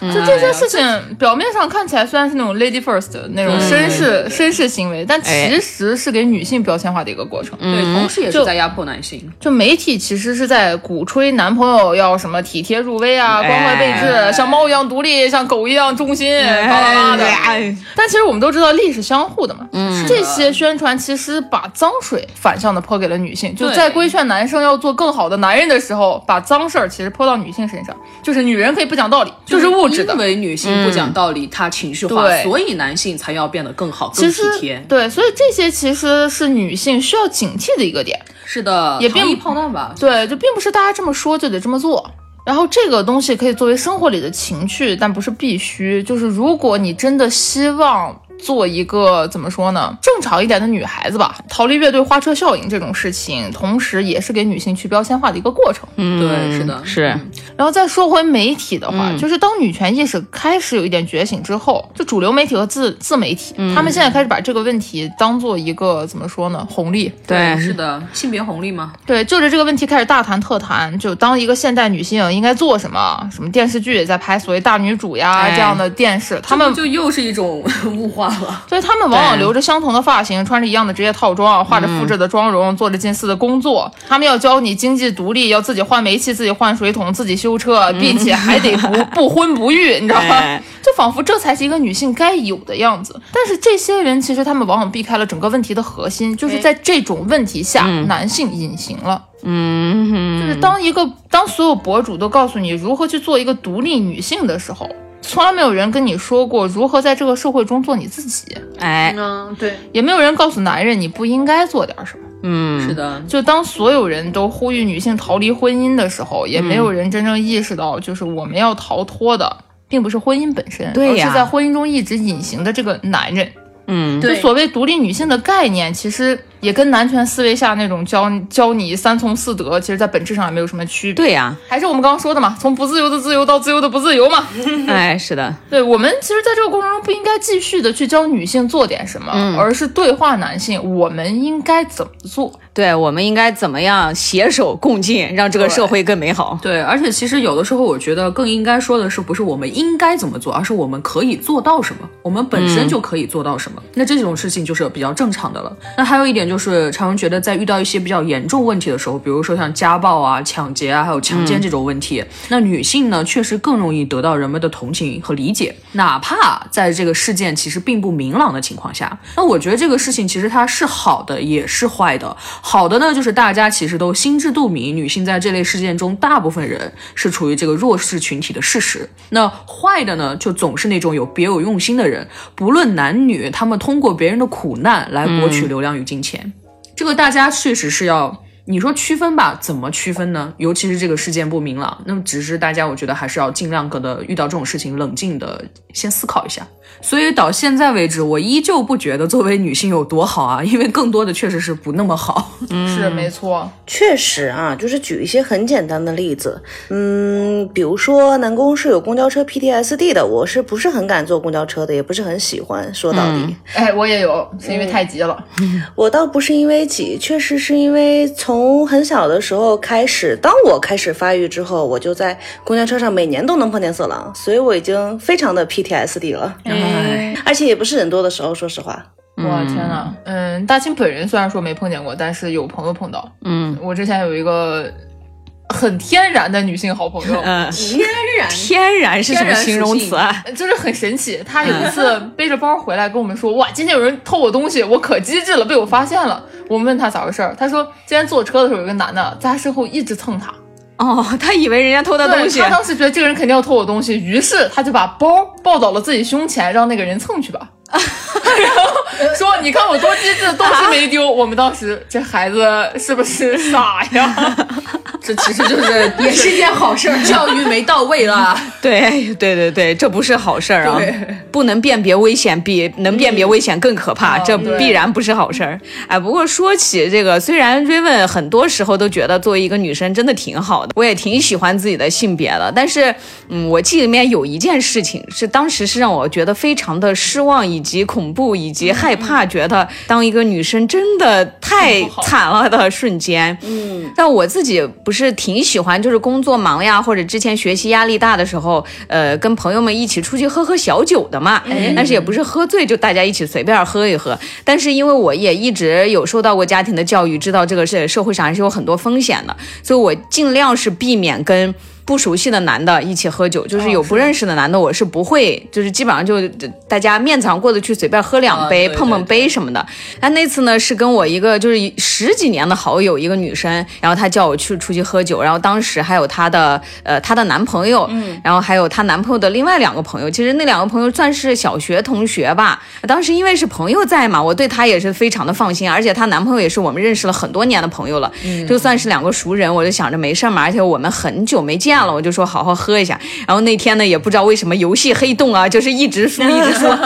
就这些事情，表面上看起来虽然是那种 lady first 的那种绅士、绅士行为，但其实是给女性标签化的一个过程。对，同时也是在压迫男性。就媒体其实是在鼓吹男朋友要什么体贴入微啊，关怀备至，哎像猫一样独立，像狗一样忠心，巴拉巴拉的。哎但其实我们都知道，利是相互的嘛。嗯，这些宣传其实把脏水反向的泼给了女性，就在规劝男生要做更好的男人的时候，把脏事儿其实泼到女性身上，就是女人可以不讲道理，就是物质的因。为女性不讲道理，她情绪化，所以男性才要变得更好、更体贴。对，所以这些其实是女性需要警惕的一个点。是的，也并糖衣炮弹吧。对，就并不是大家这么说就得这么做。然后这个东西可以作为生活里的情趣，但不是必须。就是如果你真的希望做一个怎么说呢，正常一点的女孩子吧。逃离乐队花车效应这种事情，同时也是给女性去标签化的一个过程。嗯，对是的是，然后再说回媒体的话，就是当女权意识开始有一点觉醒之后，就主流媒体和自自媒体，他们现在开始把这个问题当做一个怎么说呢，红利。对，是的，性别红利吗。对，就着这个问题开始大谈特谈，就当一个现代女性应该做什么，什么电视剧也在拍所谓大女主呀、哎这样的电视，他们就又是一种物化了。所以他们往往留着相同的发型，穿着一样的职业套装，画着复制的妆容，做着近似的工作。他们要教你经济独立，要自己换煤气，自己换水桶，自己修车，并且还得不不婚不育，你知道吗 哎？就仿佛这才是一个女性该有的样子。但是这些人其实他们往往避开了整个问题的核心，就是在这种问题下，男性隐形了。嗯，就是当一个当所有博主都告诉你如何去做一个独立女性的时候，从来没有人跟你说过如何在这个社会中做你自己，哎，嗯，对，也没有人告诉男人你不应该做点什么。嗯，是的，就当所有人都呼吁女性逃离婚姻的时候，也没有人真正意识到，就是我们要逃脱的，并不是婚姻本身，对呀。而是在婚姻中一直隐形的这个男人。嗯，对。就所谓独立女性的概念，其实也跟男权思维下那种教教你三从四德，其实在本质上也没有什么区别。对呀，还是我们刚刚说的嘛，从不自由的自由到自由的不自由嘛。哎，是的，对我们其实在这个过程中不应该继续的去教女性做点什么，嗯而是对话男性，我们应该怎么做。对，我们应该怎么样携手共进，让这个社会更美好？对，而且其实有的时候，我觉得更应该说的是，不是我们应该怎么做，而是我们可以做到什么，我们本身就可以做到什么。那这种事情就是比较正常的了。那还有一点就是，常常觉得在遇到一些比较严重问题的时候，比如说像家暴啊、抢劫啊，还有强奸这种问题，那女性呢确实更容易得到人们的同情和理解，哪怕在这个事件其实并不明朗的情况下。那我觉得这个事情其实它是好的，也是坏的。好的呢，就是大家其实都心知肚明，女性在这类事件中，大部分人是处于这个弱势群体的事实。那坏的呢，就总是那种有别有用心的人，不论男女，他们通过别人的苦难来博取流量与金钱。这个大家确实是要。你说区分吧，怎么区分呢？尤其是这个事件不明朗，那么只是大家，我觉得还是要尽量的遇到这种事情，冷静的先思考一下。所以到现在为止，我依旧不觉得作为女性有多好啊，因为更多的确实是不那么好。是没错，确实啊，就是举一些很简单的例子，嗯，比如说南宫是有公交车 PTSD 的，我是不是很敢坐公交车的，也不是很喜欢。说到底，哎，我也有，是因为太急了。我倒不是因为挤，确实是因为从很小的时候开始，当我开始发育之后，我就在公交车上每年都能碰见色狼，所以我已经非常的 PTSD 了，哎，而且也不是人多的时候，说实话。我天呐，嗯，大清本人虽然说没碰见过，但是有朋友碰到。嗯。我之前有一个很天然的女性好朋友，嗯，天然天然是什么形容词啊？就是很神奇。她有一次背着包回来跟我们说：“哇，今天有人偷我东西，我可机智了，被我发现了。”我们问她咋回事儿，她说今天坐车的时候有个男的在她身后一直蹭她，哦，她以为人家偷她东西对，她当时觉得这个人肯定要偷我东西，于是她就把包抱到了自己胸前，让那个人蹭去吧。然后说：“你看我多机智，东西没丢。”我们当时这孩子是不是傻呀？这其实就是 也是一件好事儿。教育没到位啦。对对对对，这不是好事儿啊！不能辨别危险，比能辨别危险更可怕，这必然不是好事儿。哎，不过说起这个，虽然 Raven 很多时候都觉得作为一个女生真的挺好的，我也挺喜欢自己的性别的，但是，嗯，我记里面有一件事情是当时是让我觉得非常的失望，以及恐怖，以及害怕，觉得当一个女生真的太惨了的瞬间。嗯，但我自己不是挺喜欢，就是工作忙呀，或者之前学习压力大的时候，呃，跟朋友们一起出去喝喝小酒的嘛。但是也不是喝醉，就大家一起随便喝一喝。但是因为我也一直有受到过家庭的教育，知道这个是社会上还是有很多风险的，所以我尽量是避免跟。不熟悉的男的一起喝酒，就是有不认识的男的，我是不会，就是基本上就大家面子上过得去，随便喝两杯，啊碰碰杯什么的。但那次呢，是跟我一个就是十几年的好友，一个女生，然后她叫我去出去喝酒，然后当时还有她的呃她的男朋友，嗯，然后还有她男朋友的另外两个朋友，其实那两个朋友算是小学同学吧。当时因为是朋友在嘛，我对她也是非常的放心，而且她男朋友也是我们认识了很多年的朋友了，就算是两个熟人，我就想着没事儿嘛，而且我们很久没见了，我就说好好喝一下。然后那天呢，也不知道为什么游戏黑洞啊，就是一直输一直输。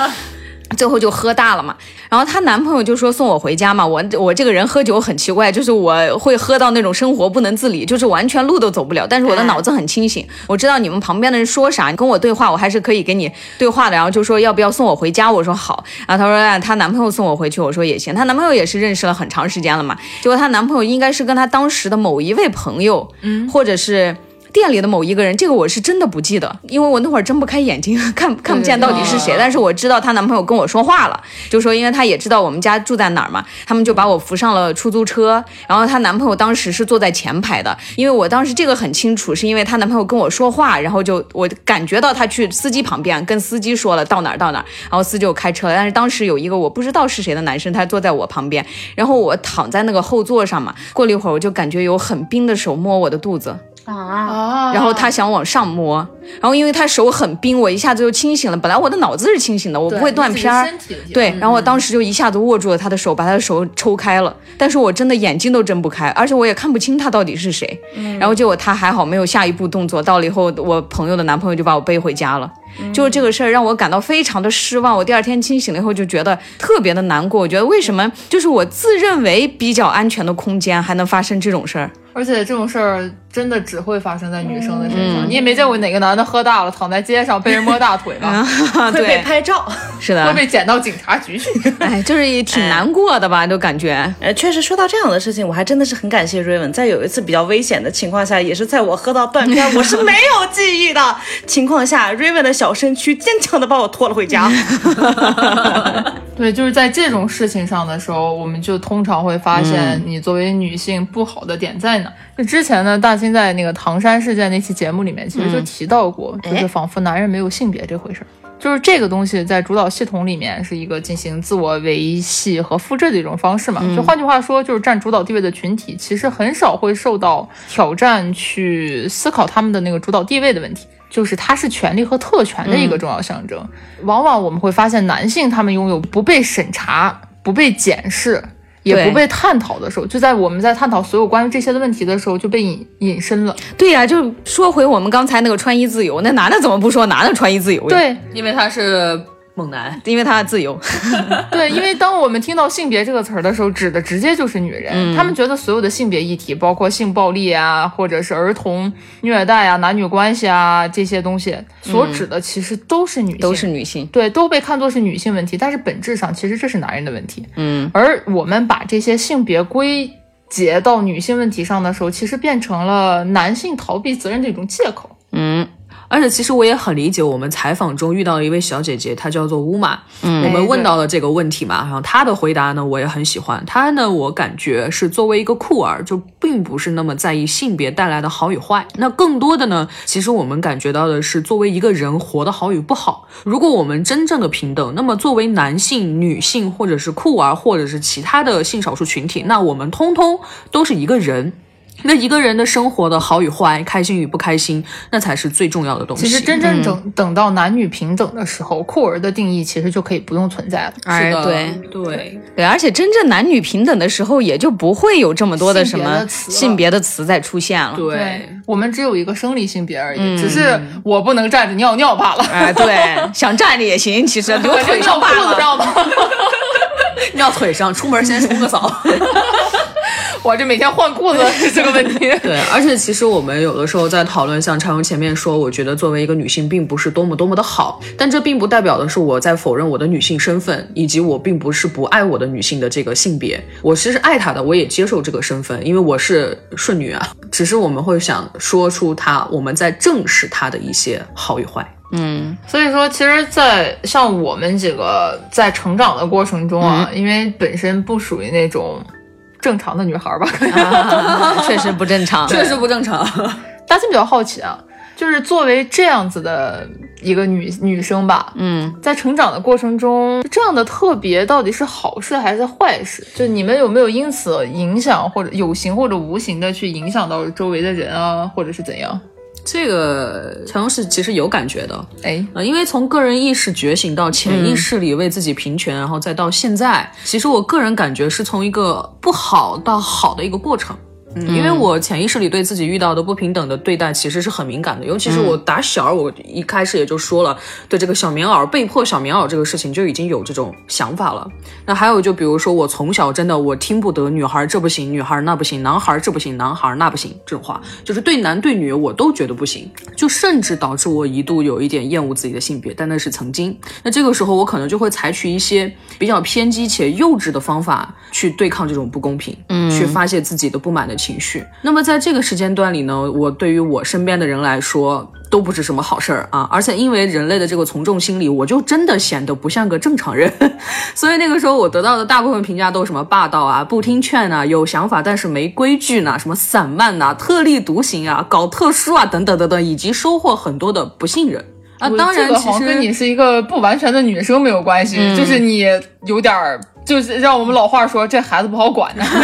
最后就喝大了嘛。然后她男朋友就说送我回家嘛。我我这个人喝酒很奇怪，就是我会喝到那种生活不能自理，就是完全路都走不了。但是我的脑子很清醒，我知道你们旁边的人说啥，你跟我对话，我还是可以给你对话的。然后就说要不要送我回家？我说好。然后她说她男朋友送我回去，我说也行。她男朋友也是认识了很长时间了嘛。结果她男朋友应该是跟她当时的某一位朋友，嗯，或者是。店里的某一个人，这个我是真的不记得，因为我那会儿睁不开眼睛，看看不见到底是谁。但是我知道她男朋友跟我说话了，就说因为她也知道我们家住在哪儿嘛，他们就把我扶上了出租车。然后她男朋友当时是坐在前排的，因为我当时这个很清楚，是因为她男朋友跟我说话，然后就我感觉到他去司机旁边跟司机说了到哪儿到哪儿，然后司机就开车了。但是当时有一个我不知道是谁的男生，他坐在我旁边，然后我躺在那个后座上嘛。过了一会儿，我就感觉有很冰的手摸我的肚子。啊，然后他想往上摸，然后因为他手很冰，我一下子就清醒了。本来我的脑子是清醒的，我不会断片儿。对，然后我当时就一下子握住了他的手，把他的手抽开了。但是我真的眼睛都睁不开，而且我也看不清他到底是谁。然后结果他还好没有下一步动作。到了以后，我朋友的男朋友就把我背回家了。就是这个事儿让我感到非常的失望。我第二天清醒了以后就觉得特别的难过。我觉得为什么就是我自认为比较安全的空间还能发生这种事儿？而且这种事儿真的只会发生在女生的身上。你也没见过哪个男的喝大了躺在街上被人摸大腿吧？会被拍照，是的，会被捡到警察局去。哎，就是也挺难过的吧？就感觉，呃，确实说到这样的事情，我还真的是很感谢瑞文，在有一次比较危险的情况下，也是在我喝到断片，我是没有记忆的情况下，瑞文的小身躯坚强的把我拖了回家。对，就是在这种事情上的时候，我们就通常会发现你作为女性不好的点在哪。就之前呢，大清在那个唐山事件那期节目里面，其实就提到过，就是仿佛男人没有性别这回事儿。就是这个东西在主导系统里面是一个进行自我维系和复制的一种方式嘛。就换句话说，就是占主导地位的群体其实很少会受到挑战去思考他们的那个主导地位的问题。就是它是权利和特权的一个重要象征。往往我们会发现，男性他们拥有不被审查、不被检视、也不被探讨的时候，就在我们在探讨所有关于这些的问题的时候，就被隐隐身了。对呀，就说回我们刚才那个穿衣自由，那男的怎么不说男的穿衣自由？对，因为他是。猛男，因为他自由。对，因为当我们听到性别这个词儿的时候，指的直接就是女人。他们觉得所有的性别议题，包括性暴力啊，或者是儿童虐待啊、男女关系啊这些东西，所指的其实都是女性，都是女性。对，都被看作是女性问题，但是本质上其实这是男人的问题。嗯，而我们把这些性别归结到女性问题上的时候，其实变成了男性逃避责任的一种借口。嗯。而且其实我也很理解，我们采访中遇到的一位小姐姐，她叫做乌玛。嗯，我们问到了这个问题嘛，然后她的回答呢，我也很喜欢。她呢，我感觉是作为一个酷儿，就并不是那么在意性别带来的好与坏。那更多的呢，其实我们感觉到的是，作为一个人活得好与不好。如果我们真正的平等，那么作为男性、女性，或者是酷儿，或者是其他的性少数群体，那我们通通都是一个人。那一个人的生活的好与坏，开心与不开心，那才是最重要的东西。其实真正等等到男女平等的时候，酷儿的定义其实就可以不用存在了。哎，对对对，而且真正男女平等的时候，也就不会有这么多的什么性别的词在出现了。对，我们只有一个生理性别而已，只是我不能站着尿尿罢了。哎，对，想站着也行，其实留腿上罢了，知道吗？尿腿上，出门先冲个澡。我这每天换裤子是 这个问题。对，而且其实我们有的时候在讨论，像常荣前面说，我觉得作为一个女性，并不是多么多么的好，但这并不代表的是我在否认我的女性身份，以及我并不是不爱我的女性的这个性别。我其实爱她的，我也接受这个身份，因为我是顺女啊。只是我们会想说出她，我们在正视她的一些好与坏。嗯，所以说，其实，在像我们几个在成长的过程中啊，因为本身不属于那种。正常的女孩吧，确实不正常，确实不正常。大家比较好奇啊，就是作为这样子的一个女女生吧，嗯，在成长的过程中，这样的特别到底是好事还是坏事？就你们有没有因此影响，或者有形或者无形的去影响到周围的人啊，或者是怎样？这个陈老师其实有感觉的，哎，呃，因为从个人意识觉醒到潜意识里为自己平权，然后再到现在，其实我个人感觉是从一个不好到好的一个过程。嗯，因为我潜意识里对自己遇到的不平等的对待其实是很敏感的，尤其是我打小，我一开始也就说了，对这个小棉袄被迫小棉袄这个事情就已经有这种想法了。那还有就比如说我从小真的我听不得女孩这不行，女孩那不行，男孩这不行，男孩那不行这种话，就是对男对女我都觉得不行，就甚至导致我一度有一点厌恶自己的性别，但那是曾经。那这个时候我可能就会采取一些比较偏激且幼稚的方法去对抗这种不公平，嗯，去发泄自己的不满的情绪。那么在这个时间段里呢，我对于我身边的人来说都不是什么好事儿啊，而且因为人类的这个从众心理，我就真的显得不像个正常人，所以那个时候我得到的大部分评价都是什么霸道啊、不听劝啊、有想法但是没规矩呢、什么散漫呐、特立独行啊、搞特殊啊等等等等，以及收获很多的不信任啊。当然，这个其实好像跟你是一个不完全的女生没有关系，就是你有点儿，就是让我们老话说，这孩子不好管呢。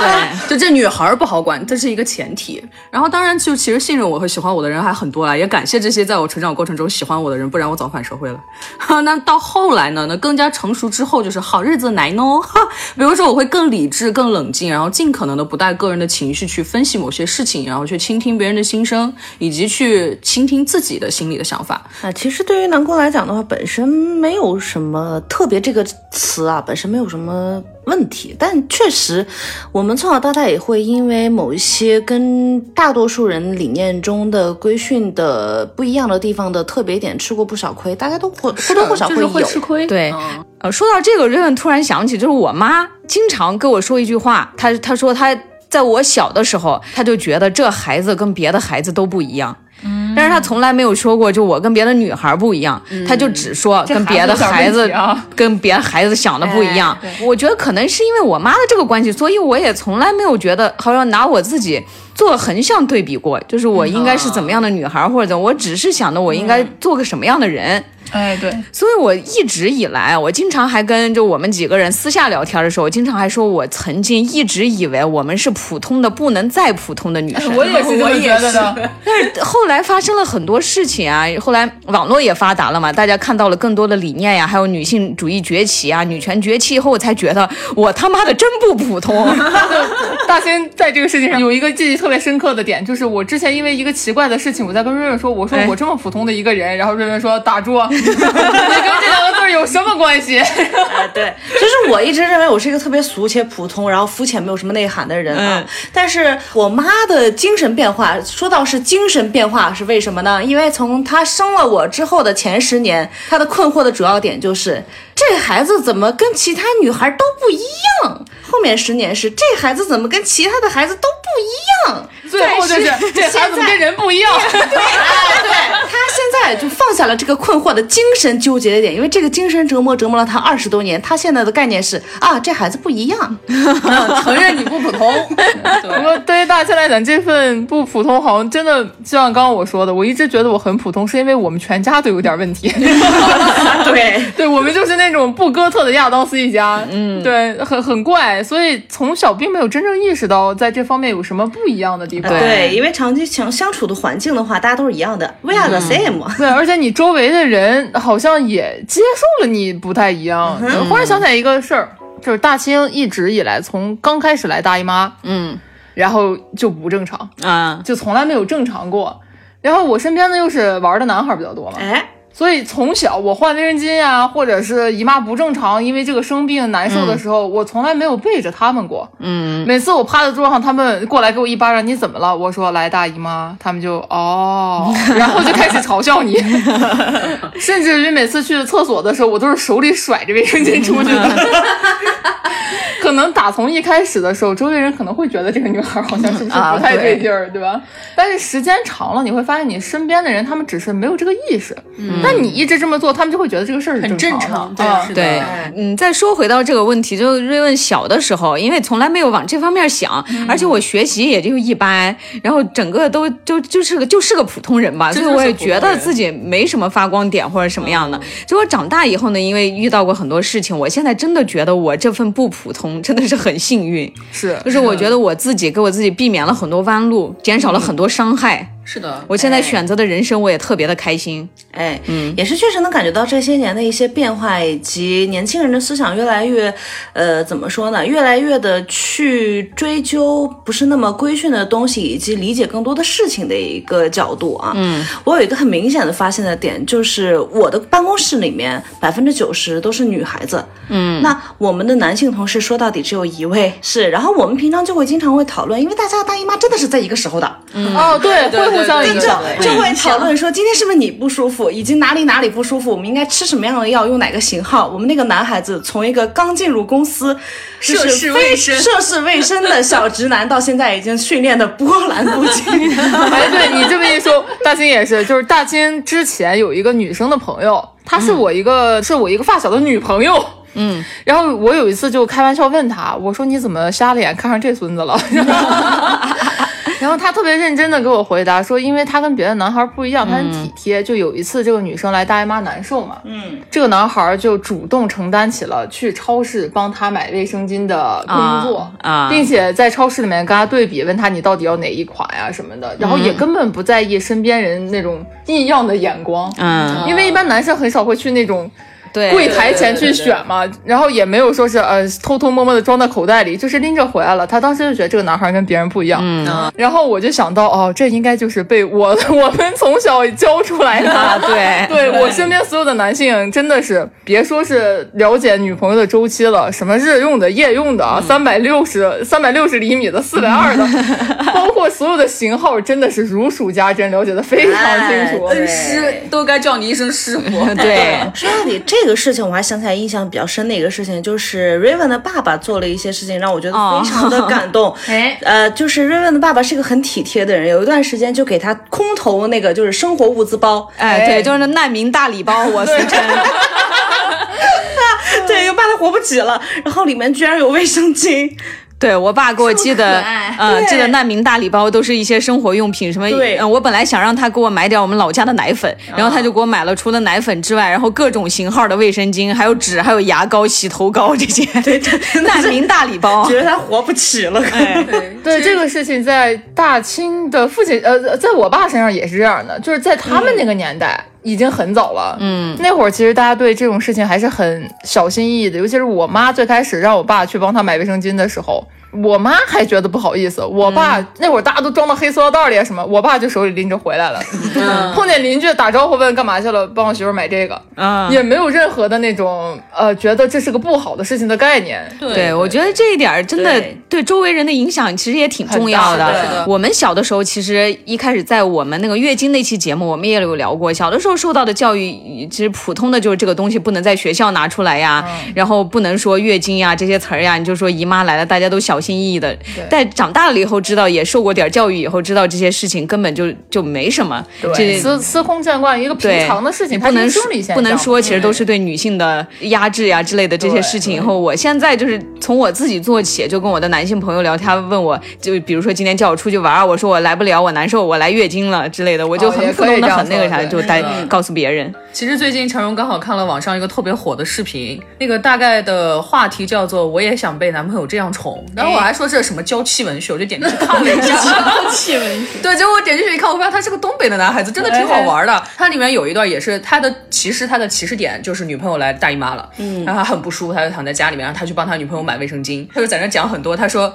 对，就这女孩儿不好管，这是一个前提。然后当然就其实信任我和喜欢我的人还很多啊，也感谢这些在我成长过程中喜欢我的人，不然我早反社会了。哈，那到后来呢？那更加成熟之后，就是好日子来喽。哈，比如说我会更理智、更冷静，然后尽可能的不带个人的情绪去分析某些事情，然后去倾听别人的心声，以及去倾听自己的心里的想法。啊，其实对于南宫来讲的话，本身没有什么特别这个词啊，本身没有什么问题。但确实，我们从小到大也会因为某一些跟大多数人理念中的规训的不一样的地方的特别点吃过不少亏，大家都或或多或少就是有。会吃亏。对，呃，说到这个，瑞文突然想起，就是我妈经常跟我说一句话，她她说她在我小的时候，她就觉得这孩子跟别的孩子都不一样。嗯，但是他从来没有说过，就我跟别的女孩不一样，他就只说跟别的孩子跟别的孩子想的不一样。哎我觉得可能是因为我妈的这个关系，所以我也从来没有觉得好像拿我自己做横向对比过，就是我应该是怎么样的女孩，或者怎么我只是想的我应该做个什么样的人。哎，对，所以我一直以来，我经常还跟就我们几个人私下聊天的时候，我经常还说，我曾经一直以为我们是普通的不能再普通的女生。我也是这么觉得的。但是后来发生了很多事情啊，后来网络也发达了嘛，大家看到了更多的理念呀，还有女性主义崛起啊，女权崛起以后，我才觉得我他妈的真不普通。大仙在这个事情上有一个记忆特别深刻的点，就是我之前因为一个奇怪的事情，我在跟瑞瑞说，我说哎我这么普通的一个人，然后瑞瑞说打住，你跟这两个字有什么关系？哎，对，就是我一直认为我是一个特别俗且普通，然后肤浅没有什么内涵的人啊。但是我妈的精神变化，说到是精神变化，是为什么呢？因为从她生了我之后的前十年，她的困惑的主要点就是这孩子怎么跟其他女孩都不一样。后面十年是这孩子怎么跟其他的孩子都不一样。最后就是这孩子怎么跟人不一样？对，他现在就放下了这个困惑的精神纠结的点，因为这个精神折磨折磨了他二十多年。他现在的概念是啊，这孩子不一样。承认你不普通。不过对于大家来讲，这份不普通，好像真的就像刚刚我说的，我一直觉得我很普通，是因为我们全家都有点问题。对，对我们就是那种不哥特的亚当斯一家，嗯，对，很很怪，所以从小并没有真正意识到在这方面有什么不一样的地方。对，因为长期相相处的环境的话，大家都是一样的，we are the same。对，而且你周围的人好像也接受了你不太一样。我忽然想起来一个事儿，就是大清一直以来从刚开始来大姨妈，嗯。然后就不正常，啊，就从来没有正常过。然后我身边呢又是玩的男孩比较多嘛，哎，所以从小我换卫生巾呀、或者是姨妈不正常，因为这个生病难受的时候，我从来没有背着他们过。嗯，每次我趴在桌上，他们过来给我一巴掌，你怎么了？我说来大姨妈，他们就哦，然后就开始嘲笑你，甚至于每次去厕所的时候，我都是手里甩着卫生巾出去的。可能打从一开始的时候，周围人可能会觉得这个女孩好像是不是 不太对。劲儿，对吧？但是时间长了，你会发现你身边的人，他们只是没有这个意识。但你一直这么做，他们就会觉得这个事儿很正常对，啊。是对，嗯，再说回到这个问题，就瑞文小的时候，因为从来没有往这方面想，而且我学习也就一般，然后整个都就就是个就是个普通人吧，所以我也觉得自己没什么发光点或者什么样的。结果长大以后呢，因为遇到过很多事情，我现在真的觉得我这份不普通真的是很幸运，是就是我觉得我自己给我自己避免了很多弯路，减少了很多伤害。是的，我现在选择的人生，我也特别的开心。哎，嗯，也是确实能感觉到这些年的一些变化，以及年轻人的思想越来越，呃，怎么说呢？越来越的去追究不是那么规训的东西，以及理解更多的事情的一个角度啊。嗯，我有一个很明显的发现的点，就是我的办公室里面百分之九十都是女孩子。嗯，那我们的男性同事说到底只有一位是，然后我们平常就会经常会讨论，因为大家的大姨妈真的是在一个时候的。哦，对，会互相影就响。就会讨论说今天是不是你不舒服，以及哪里哪里不舒服，我们应该吃什么样的药，用哪个型号。我们那个男孩子从一个刚进入公司涉世未深、涉世未深的小直男，到现在已经训练的波澜不惊。哎，对你这么一说，大金也是，就是大金之前有一个女生的朋友，她是我一个，是我一个发小的女朋友。嗯，然后我有一次就开玩笑问他，我说你怎么瞎了眼看上这孙子了？然后他特别认真的给我回答说，因为他跟别的男孩不一样，他很体贴。就有一次这个女生来大姨妈难受嘛，嗯，这个男孩就主动承担起了去超市帮她买卫生巾的工作啊，并且在超市里面跟她对比，问她你到底要哪一款呀什么的，然后也根本不在意身边人那种异样的眼光，嗯，因为一般男生很少会去那种。对柜台前去选嘛，然后也没有说是呃偷偷摸摸的装在口袋里，就是拎着回来了。他当时就觉得这个男孩跟别人不一样，嗯，然后我就想到哦，这应该就是被我 我们从小教出来的，对。对我身边所有的男性真的是别说是了解女朋友的周期了，什么日用的、夜用的，三百六十三百六十厘米的、四百二的，包括所有的型号，真的是如数家珍，了解的非常清楚。恩师都该叫你一声师傅。对，说到底这。这个事情我还想起来印象比较深的一个事情，就是 Raven 的爸爸做了一些事情，让我觉得非常的感动。哎，呃，就是 Raven 的爸爸是一个很体贴的人，有一段时间就给他空投那个就是生活物资包，哎，对，就是那难民大礼包，我俗称。对，又怕他活不起了，然后里面居然有卫生巾。对我爸给我寄的，嗯，寄的难民大礼包都是一些生活用品，什么，嗯，我本来想让他给我买点我们老家的奶粉，然后他就给我买了除了奶粉之外，然后各种型号的卫生巾，还有纸，还有牙膏、洗头膏这些。对，难民大礼包，觉得他活不起了。对，对，这个事情在大清的父亲，呃，在我爸身上也是这样的，就是在他们那个年代已经很早了。嗯，那会儿其实大家对这种事情还是很小心翼翼的，尤其是我妈最开始让我爸去帮她买卫生巾的时候。我妈还觉得不好意思，我爸那会儿大家都装到黑塑料袋里啊什么，我爸就手里拎着回来了。碰见邻居打招呼问干嘛去了，帮我媳妇买这个，也没有任何的那种呃觉得这是个不好的事情的概念。对，我觉得这一点真的对周围人的影响其实也挺重要的。我们小的时候其实一开始在我们那个月经那期节目，我们也有聊过，小的时候受到的教育其实普通的就是这个东西不能在学校拿出来呀，然后不能说月经呀这些词儿呀，你就说姨妈来了，大家都小心。心翼翼的，但长大了以后知道，也受过点教育以后知道这些事情根本就就没什么，对，司司空见惯一个平常的事情，不能不能说其实都是对女性的压制呀之类的这些事情。以后我现在就是从我自己做起，就跟我的男性朋友聊天，问我就比如说今天叫我出去玩，我说我来不了，我难受，我来月经了之类的，我就很普通的很那个啥，就带告诉别人。其实最近陈荣刚好看了网上一个特别火的视频，那个大概的话题叫做“我也想被男朋友这样宠”，然后我还说这是什么娇气文学，我就点进去看了一下娇气文学。对，结果我点进去一看，我发现他是个东北的男孩子，真的挺好玩的。他里面有一段也是他的，其实他的起始点就是女朋友来大姨妈了，嗯，然后他很不舒服，他就躺在家里面，让他去帮他女朋友买卫生巾，他就在那讲很多，他说。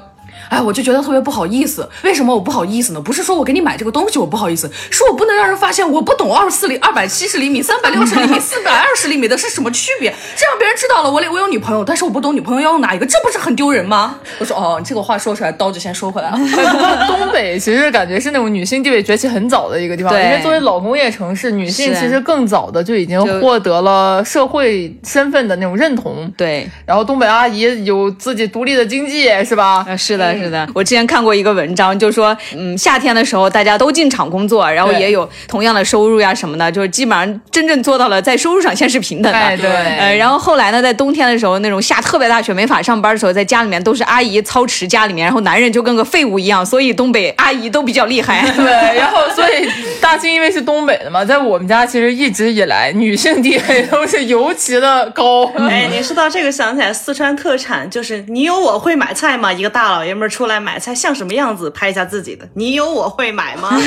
哎，我就觉得特别不好意思。为什么我不好意思呢？不是说我给你买这个东西我不好意思，是我不能让人发现我不懂二十四厘、二百七十厘米、三百六十厘米、四百二十厘米的是什么区别。这样别人知道了，我我有女朋友，但是我不懂女朋友要用哪一个，这不是很丢人吗？我说哦，这个话说出来，刀就先收回来了。东北其实感觉是那种女性地位崛起很早的一个地方，因为作为老工业城市，女性其实更早的就已经获得了社会身份的那种认同。对，然后东北阿姨有自己独立的经济，是吧？是的。是的，我之前看过一个文章，就说，嗯，夏天的时候大家都进厂工作，然后也有同样的收入呀什么的，就是基本上真正做到了在收入上先是平等的。对，呃，然后后来呢，在冬天的时候，那种下特别大雪没法上班的时候，在家里面都是阿姨操持家里面，然后男人就跟个废物一样，所以东北阿姨都比较厉害。对，然后所以大庆因为是东北的嘛，在我们家其实一直以来女性地位都是尤其的高。哎，你说到这个想起来，四川特产就是你有我会买菜吗？一个大老爷。爷们儿出来买菜像什么样子，拍一下自己的。你有我会买吗？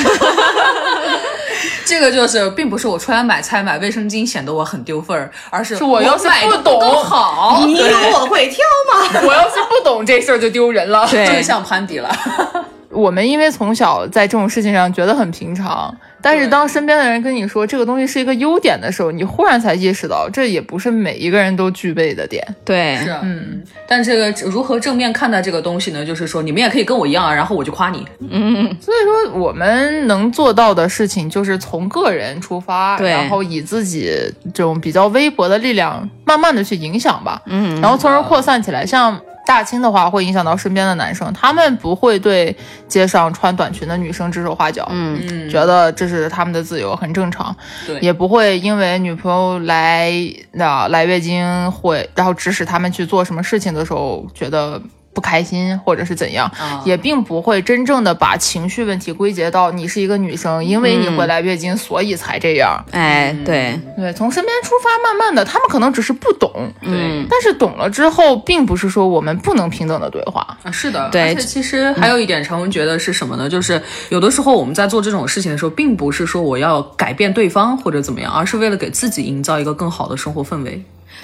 这个就是，并不是我出来买菜买卫生巾显得我很丢份儿，而是我要是不懂够好，你有我会挑吗？我要是不懂这事儿就丢人了。对正向攀比了。我们因为从小在这种事情上觉得很平常，但是当身边的人跟你说这个东西是一个优点的时候，你忽然才意识到，这也不是每一个人都具备的点。对，是，嗯，但这个如何正面看待这个东西呢？就是说，你们也可以跟我一样啊，然后我就夸你。嗯所以说，我们能做到的事情就是从个人出发，对然后以自己这种比较微薄的力量，慢慢的去影响吧，嗯，然后从而扩散起来。像大清的话，会影响到身边的男生，他们不会对街上穿短裙的女生指手画脚，嗯，觉得这是他们的自由，很正常，对也不会因为女朋友来那、来月经会，然后指使他们去做什么事情的时候觉得。不开心，或者是怎样，啊也并不会真正的把情绪问题归结到你是一个女生，因为你会来月经，所以才这样。哎，对，对，从身边出发，慢慢的，他们可能只是不懂，对但是懂了之后，并不是说我们不能平等的对话。啊，是的，对而且其实还有一点，陈文觉得是什么呢？就是有的时候我们在做这种事情的时候，并不是说我要改变对方或者怎么样，而是为了给自己营造一个更好的生活氛围。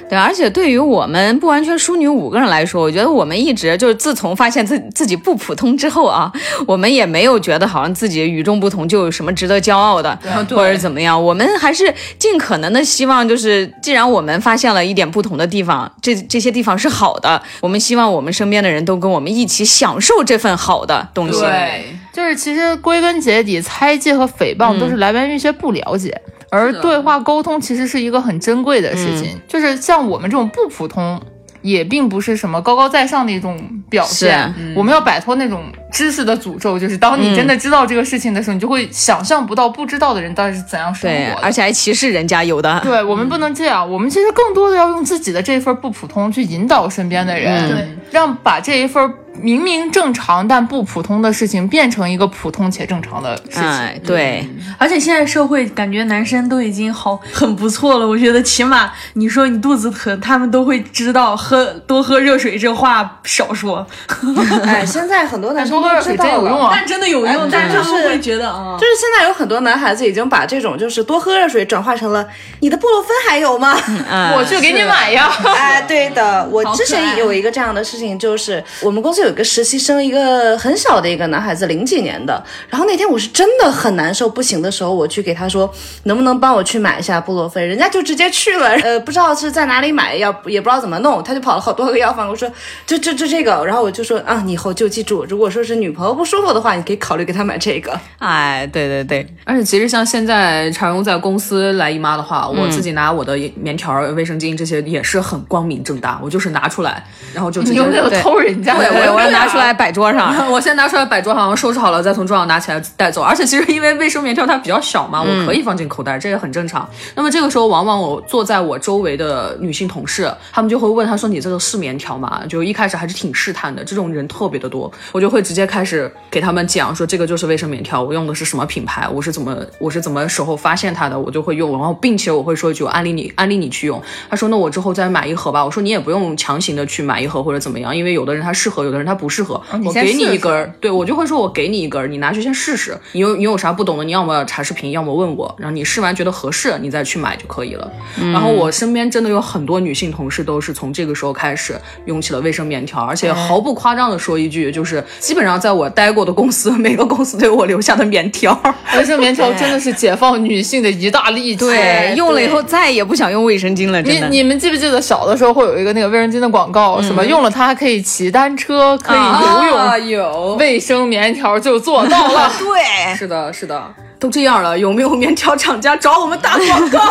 对，而且对于我们不完全淑女五个人来说，我觉得我们一直就是自从发现自自己不普通之后啊，我们也没有觉得好像自己与众不同就有什么值得骄傲的，对或者怎么样。我们还是尽可能的希望，就是既然我们发现了一点不同的地方，这这些地方是好的，我们希望我们身边的人都跟我们一起享受这份好的东西。对就是其实归根结底，猜忌和诽谤都是来源于一些不了解，而对话沟通其实是一个很珍贵的事情。就是像我们这种不普通。也并不是什么高高在上的一种表现，我们要摆脱那种知识的诅咒。就是当你真的知道这个事情的时候，你就会想象不到不知道的人到底是怎样生活的。，而且还歧视人家有的。对我们不能这样，我们其实更多的要用自己的这份不普通去引导身边的人，让把这一份明明正常但不普通的事情变成一个普通且正常的事情。哎，对，而且现在社会感觉男生都已经好很不错了，我觉得起码你说你肚子疼，他们都会知道喝多喝热水这话少说，哎，现在很多男生多喝热水真有用啊！但真的有用，但是他们会觉得啊，就是现在有很多男孩子已经把这种就是多喝热水转化成了你的布洛芬还有吗？嗯 我去给你买呀。哎，对的，我之前有一个这样的事情，就是我们公司有一个实习生，一个很小的一个男孩子，零几年的。然后那天我是真的很难受不行的时候，我去给他说，能不能帮我去买一下布洛芬，人家就直接去了，呃，不知道是在哪里买，要也不知道怎么弄，他就跑了好多个药房，我说就就就这个，然后我就说啊，你以后就记住，如果说是女朋友不舒服的话，你可以考虑给她买这个。哎，对对对，而且其实像现在常用在公司来姨妈的话，我自己拿我的棉条、卫生巾这些也是很光明正大，我就是拿出来，然后就直接你有没有偷人家的？我我要拿出来摆桌上。我先拿出来摆桌上，收拾好了再从桌上拿起来带走。而且其实因为卫生棉条它比较小嘛，我可以放进口袋，这也很正常。那么这个时候，往往我坐在我周围的女性同事，她们就会问她说：“你这个是棉条吗？”就一开始还是挺试探的，这种人特别的多，我就会直接开始给他们讲说这个就是卫生棉条，我用的是什么品牌，我是怎么我是怎么时候发现它的，我就会用，然后并且我会说一句我安利你安利你去用。他说那我之后再买一盒吧，我说你也不用强行的去买一盒或者怎么样，因为有的人他适合，有的人他不适合，你我给你一根儿，对我就会说我给你一根儿，你拿去先试试，你有你有啥不懂的，你要么查视频，要么问我，然后你试完觉得合适，你再去买就可以了。然后我身边真的有很多女性同事都是从这个时候开始用起了卫生棉条，而且毫不夸张的说一句，就是基本上在我待过的公司，每个公司都有我留下的棉条。卫生棉条真的是解放女性的一大利器。对，用了以后再也不想用卫生巾了，真的。你你们记不记得小的时候会有一个那个卫生巾的广告，什么用了它还可以骑单车，可以游泳，啊有卫生棉条就做到了。对，是的，是的，都这样了，有没有棉条厂家找我们打广告？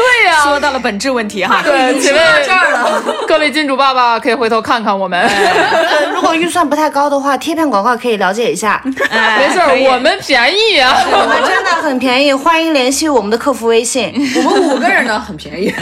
对呀、说到了本质问题哈。对，请问这儿了，各位金主爸爸可以回头看看我们。呃如果预算不太高的话，贴片广告可以了解一下，哎没事，我们便宜啊、我们真的很便宜，欢迎联系我们的客服微信。我们五个人呢很便宜，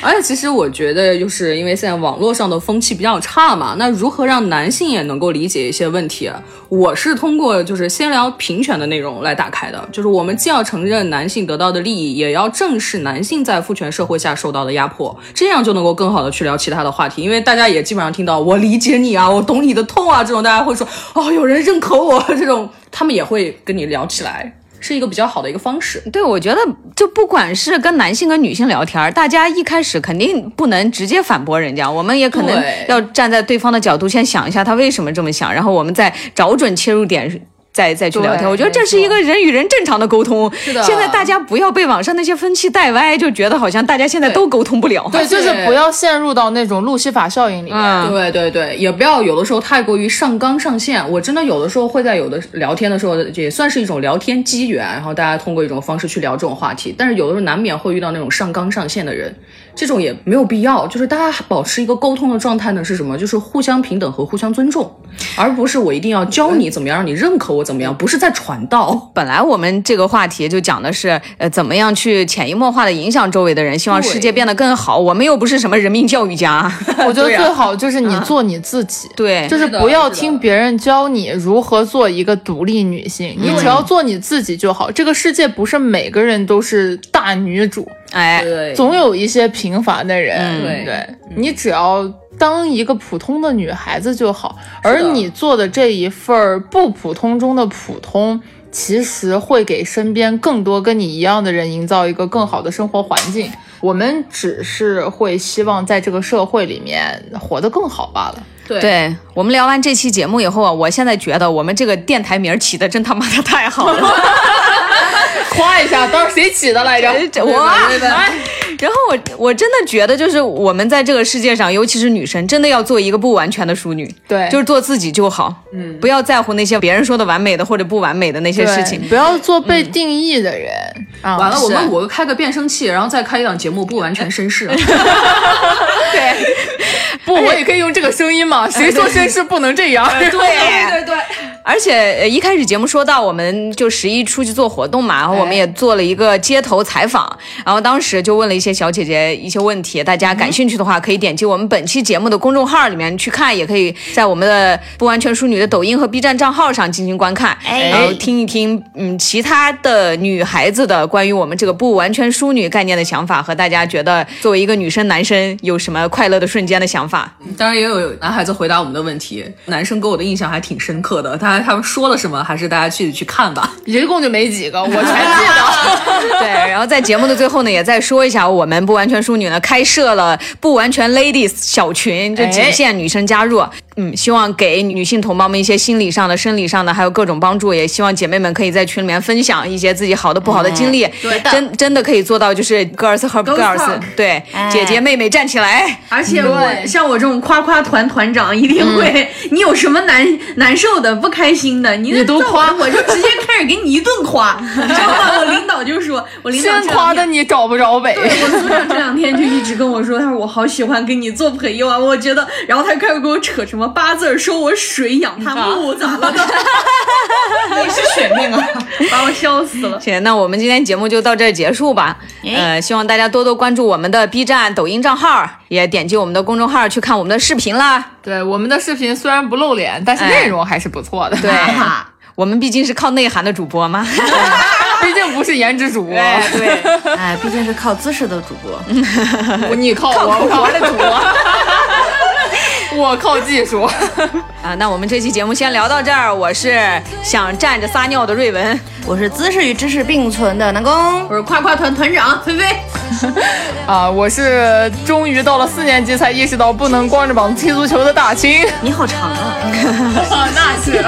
而且其实我觉得，就是因为现在网络上的风气比较差嘛，那如何让男性也能够理解一些问题？我是通过就是先聊平权的内容来打开的，就是我们既要承认男性得到的利益，也要正视男性在父权社会下受到的压迫，这样就能够更好的去聊其他的话题，因为大家也基本上听到我理解你啊，我懂你的痛啊，这种大家会说哦，有人认可我 这种，他们也会跟你聊起来，是一个比较好的一个方式。对，我觉得就不管是跟男性跟女性聊天，大家一开始肯定不能直接反驳人家，我们也可能要站在对方的角度先想一下他为什么这么想，然后我们再找准切入点。再再去聊天，我觉得这是一个人与人正常的沟通。是的现在大家不要被网上那些风气带歪，就觉得好像大家现在都沟通不了。对，就是不要陷入到那种路西法效应里面。嗯，对对对，也不要有的时候太过于上纲上线。我真的有的时候会在有的聊天的时候，也算是一种聊天机缘，然后大家通过一种方式去聊这种话题。但是有的时候难免会遇到那种上纲上线的人，这种也没有必要。就是大家保持一个沟通的状态呢，是什么？就是互相平等和互相尊重，而不是我一定要教你怎么样，让你认可我怎么样，不是在传道。本来我们这个话题就讲的是，呃，怎么样去潜移默化的影响周围的人，希望世界变得更好。我们又不是什么人民教育家，我觉得最好就是你做你自己。对，就是不要听别人教你如何做一个独立女性，你只要做你自己就好。这个世界不是每个人都是大女主，哎，对总有一些平凡的人。嗯对对你只要当一个普通的女孩子就好，而你做的这一份儿不普通中的普通。其实会给身边更多跟你一样的人营造一个更好的生活环境。我们只是会希望在这个社会里面活得更好罢了。对对我们聊完这期节目以后啊，我现在觉得我们这个电台名儿起的真他妈的太好了。夸一下，当时谁起的来着？这我，然后我我真的觉得，就是我们在这个世界上，尤其是女生，真的要做一个不完全的淑女，对就是做自己就好，嗯，不要在乎那些别人说的完美的或者不完美的那些事情。不要做被定义的人、啊！完了，我们五个开个变声器，然后再开一档节目，不完全绅士。对不，我也可以用这个声音嘛？谁说绅士不能这样？对 对对，而且呃一开始节目说到，我们就十一出去做活动嘛，然后我们也做了一个街头采访，然后当时就问了一些小姐姐一些问题，大家感兴趣的话可以点击我们本期节目的公众号里面去看，也可以在我们的不完全淑女的抖音和 B 站账号上进行观看，哎然后听一听嗯其他的女孩子的关于我们这个不完全淑女概念的想法，和大家觉得作为一个女生男生有什么快乐的瞬间的想法。当然也有男孩子回答我们的问题，男生给我的印象还挺深刻的。他他们说了什么，还是大家去去看吧。一共就没几个，我全记得。对，然后在节目的最后呢，也再说一下，我们不完全淑女呢开设了不完全 ladies 小群，就仅限女生加入。嗯，希望给女性同胞们一些心理上的、生理上的，还有各种帮助。也希望姐妹们可以在群里面分享一些自己好的、不好的经历。对真真的可以做到就是 girls help girls，talk 对，姐姐妹妹站起来。而且我像我这种夸夸团团长，一定会，你有什么难难受的、不开心的，你你都夸我就直接开始给你一顿夸。你知道吗？我领导就说，我领导夸的你找不着北。对我组长这两天就一直跟我说，他说我好喜欢跟你做朋友啊，我觉得，然后他开始跟我扯什么八字儿，说我水养他木 咋了的，你是选命啊！把我笑死了。行，那我们今天节目就到这儿结束吧。呃，希望大家多多关注我们的 B 站、抖音账号，也点击我们的公众号去看我们的视频啦。对，我们的视频虽然不露脸，但是内容还是不错的。对，我们毕竟是靠内涵的主播嘛。毕竟不是颜值主播。对，哎，毕竟是靠姿势的主播。你靠我，我靠的主播。我靠技术。啊，那我们这期节目先聊到这儿。我是想站着撒尿的瑞文，我是姿势与知识并存的南宫。我是夸夸团团长菲菲，啊，我是终于到了四年级才意识到不能光着膀子踢足球的大清。你好长啊！那是。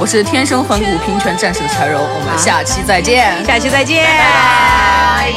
我是天生反骨平权战士的柴柔，我们下期再见。下期再见。拜。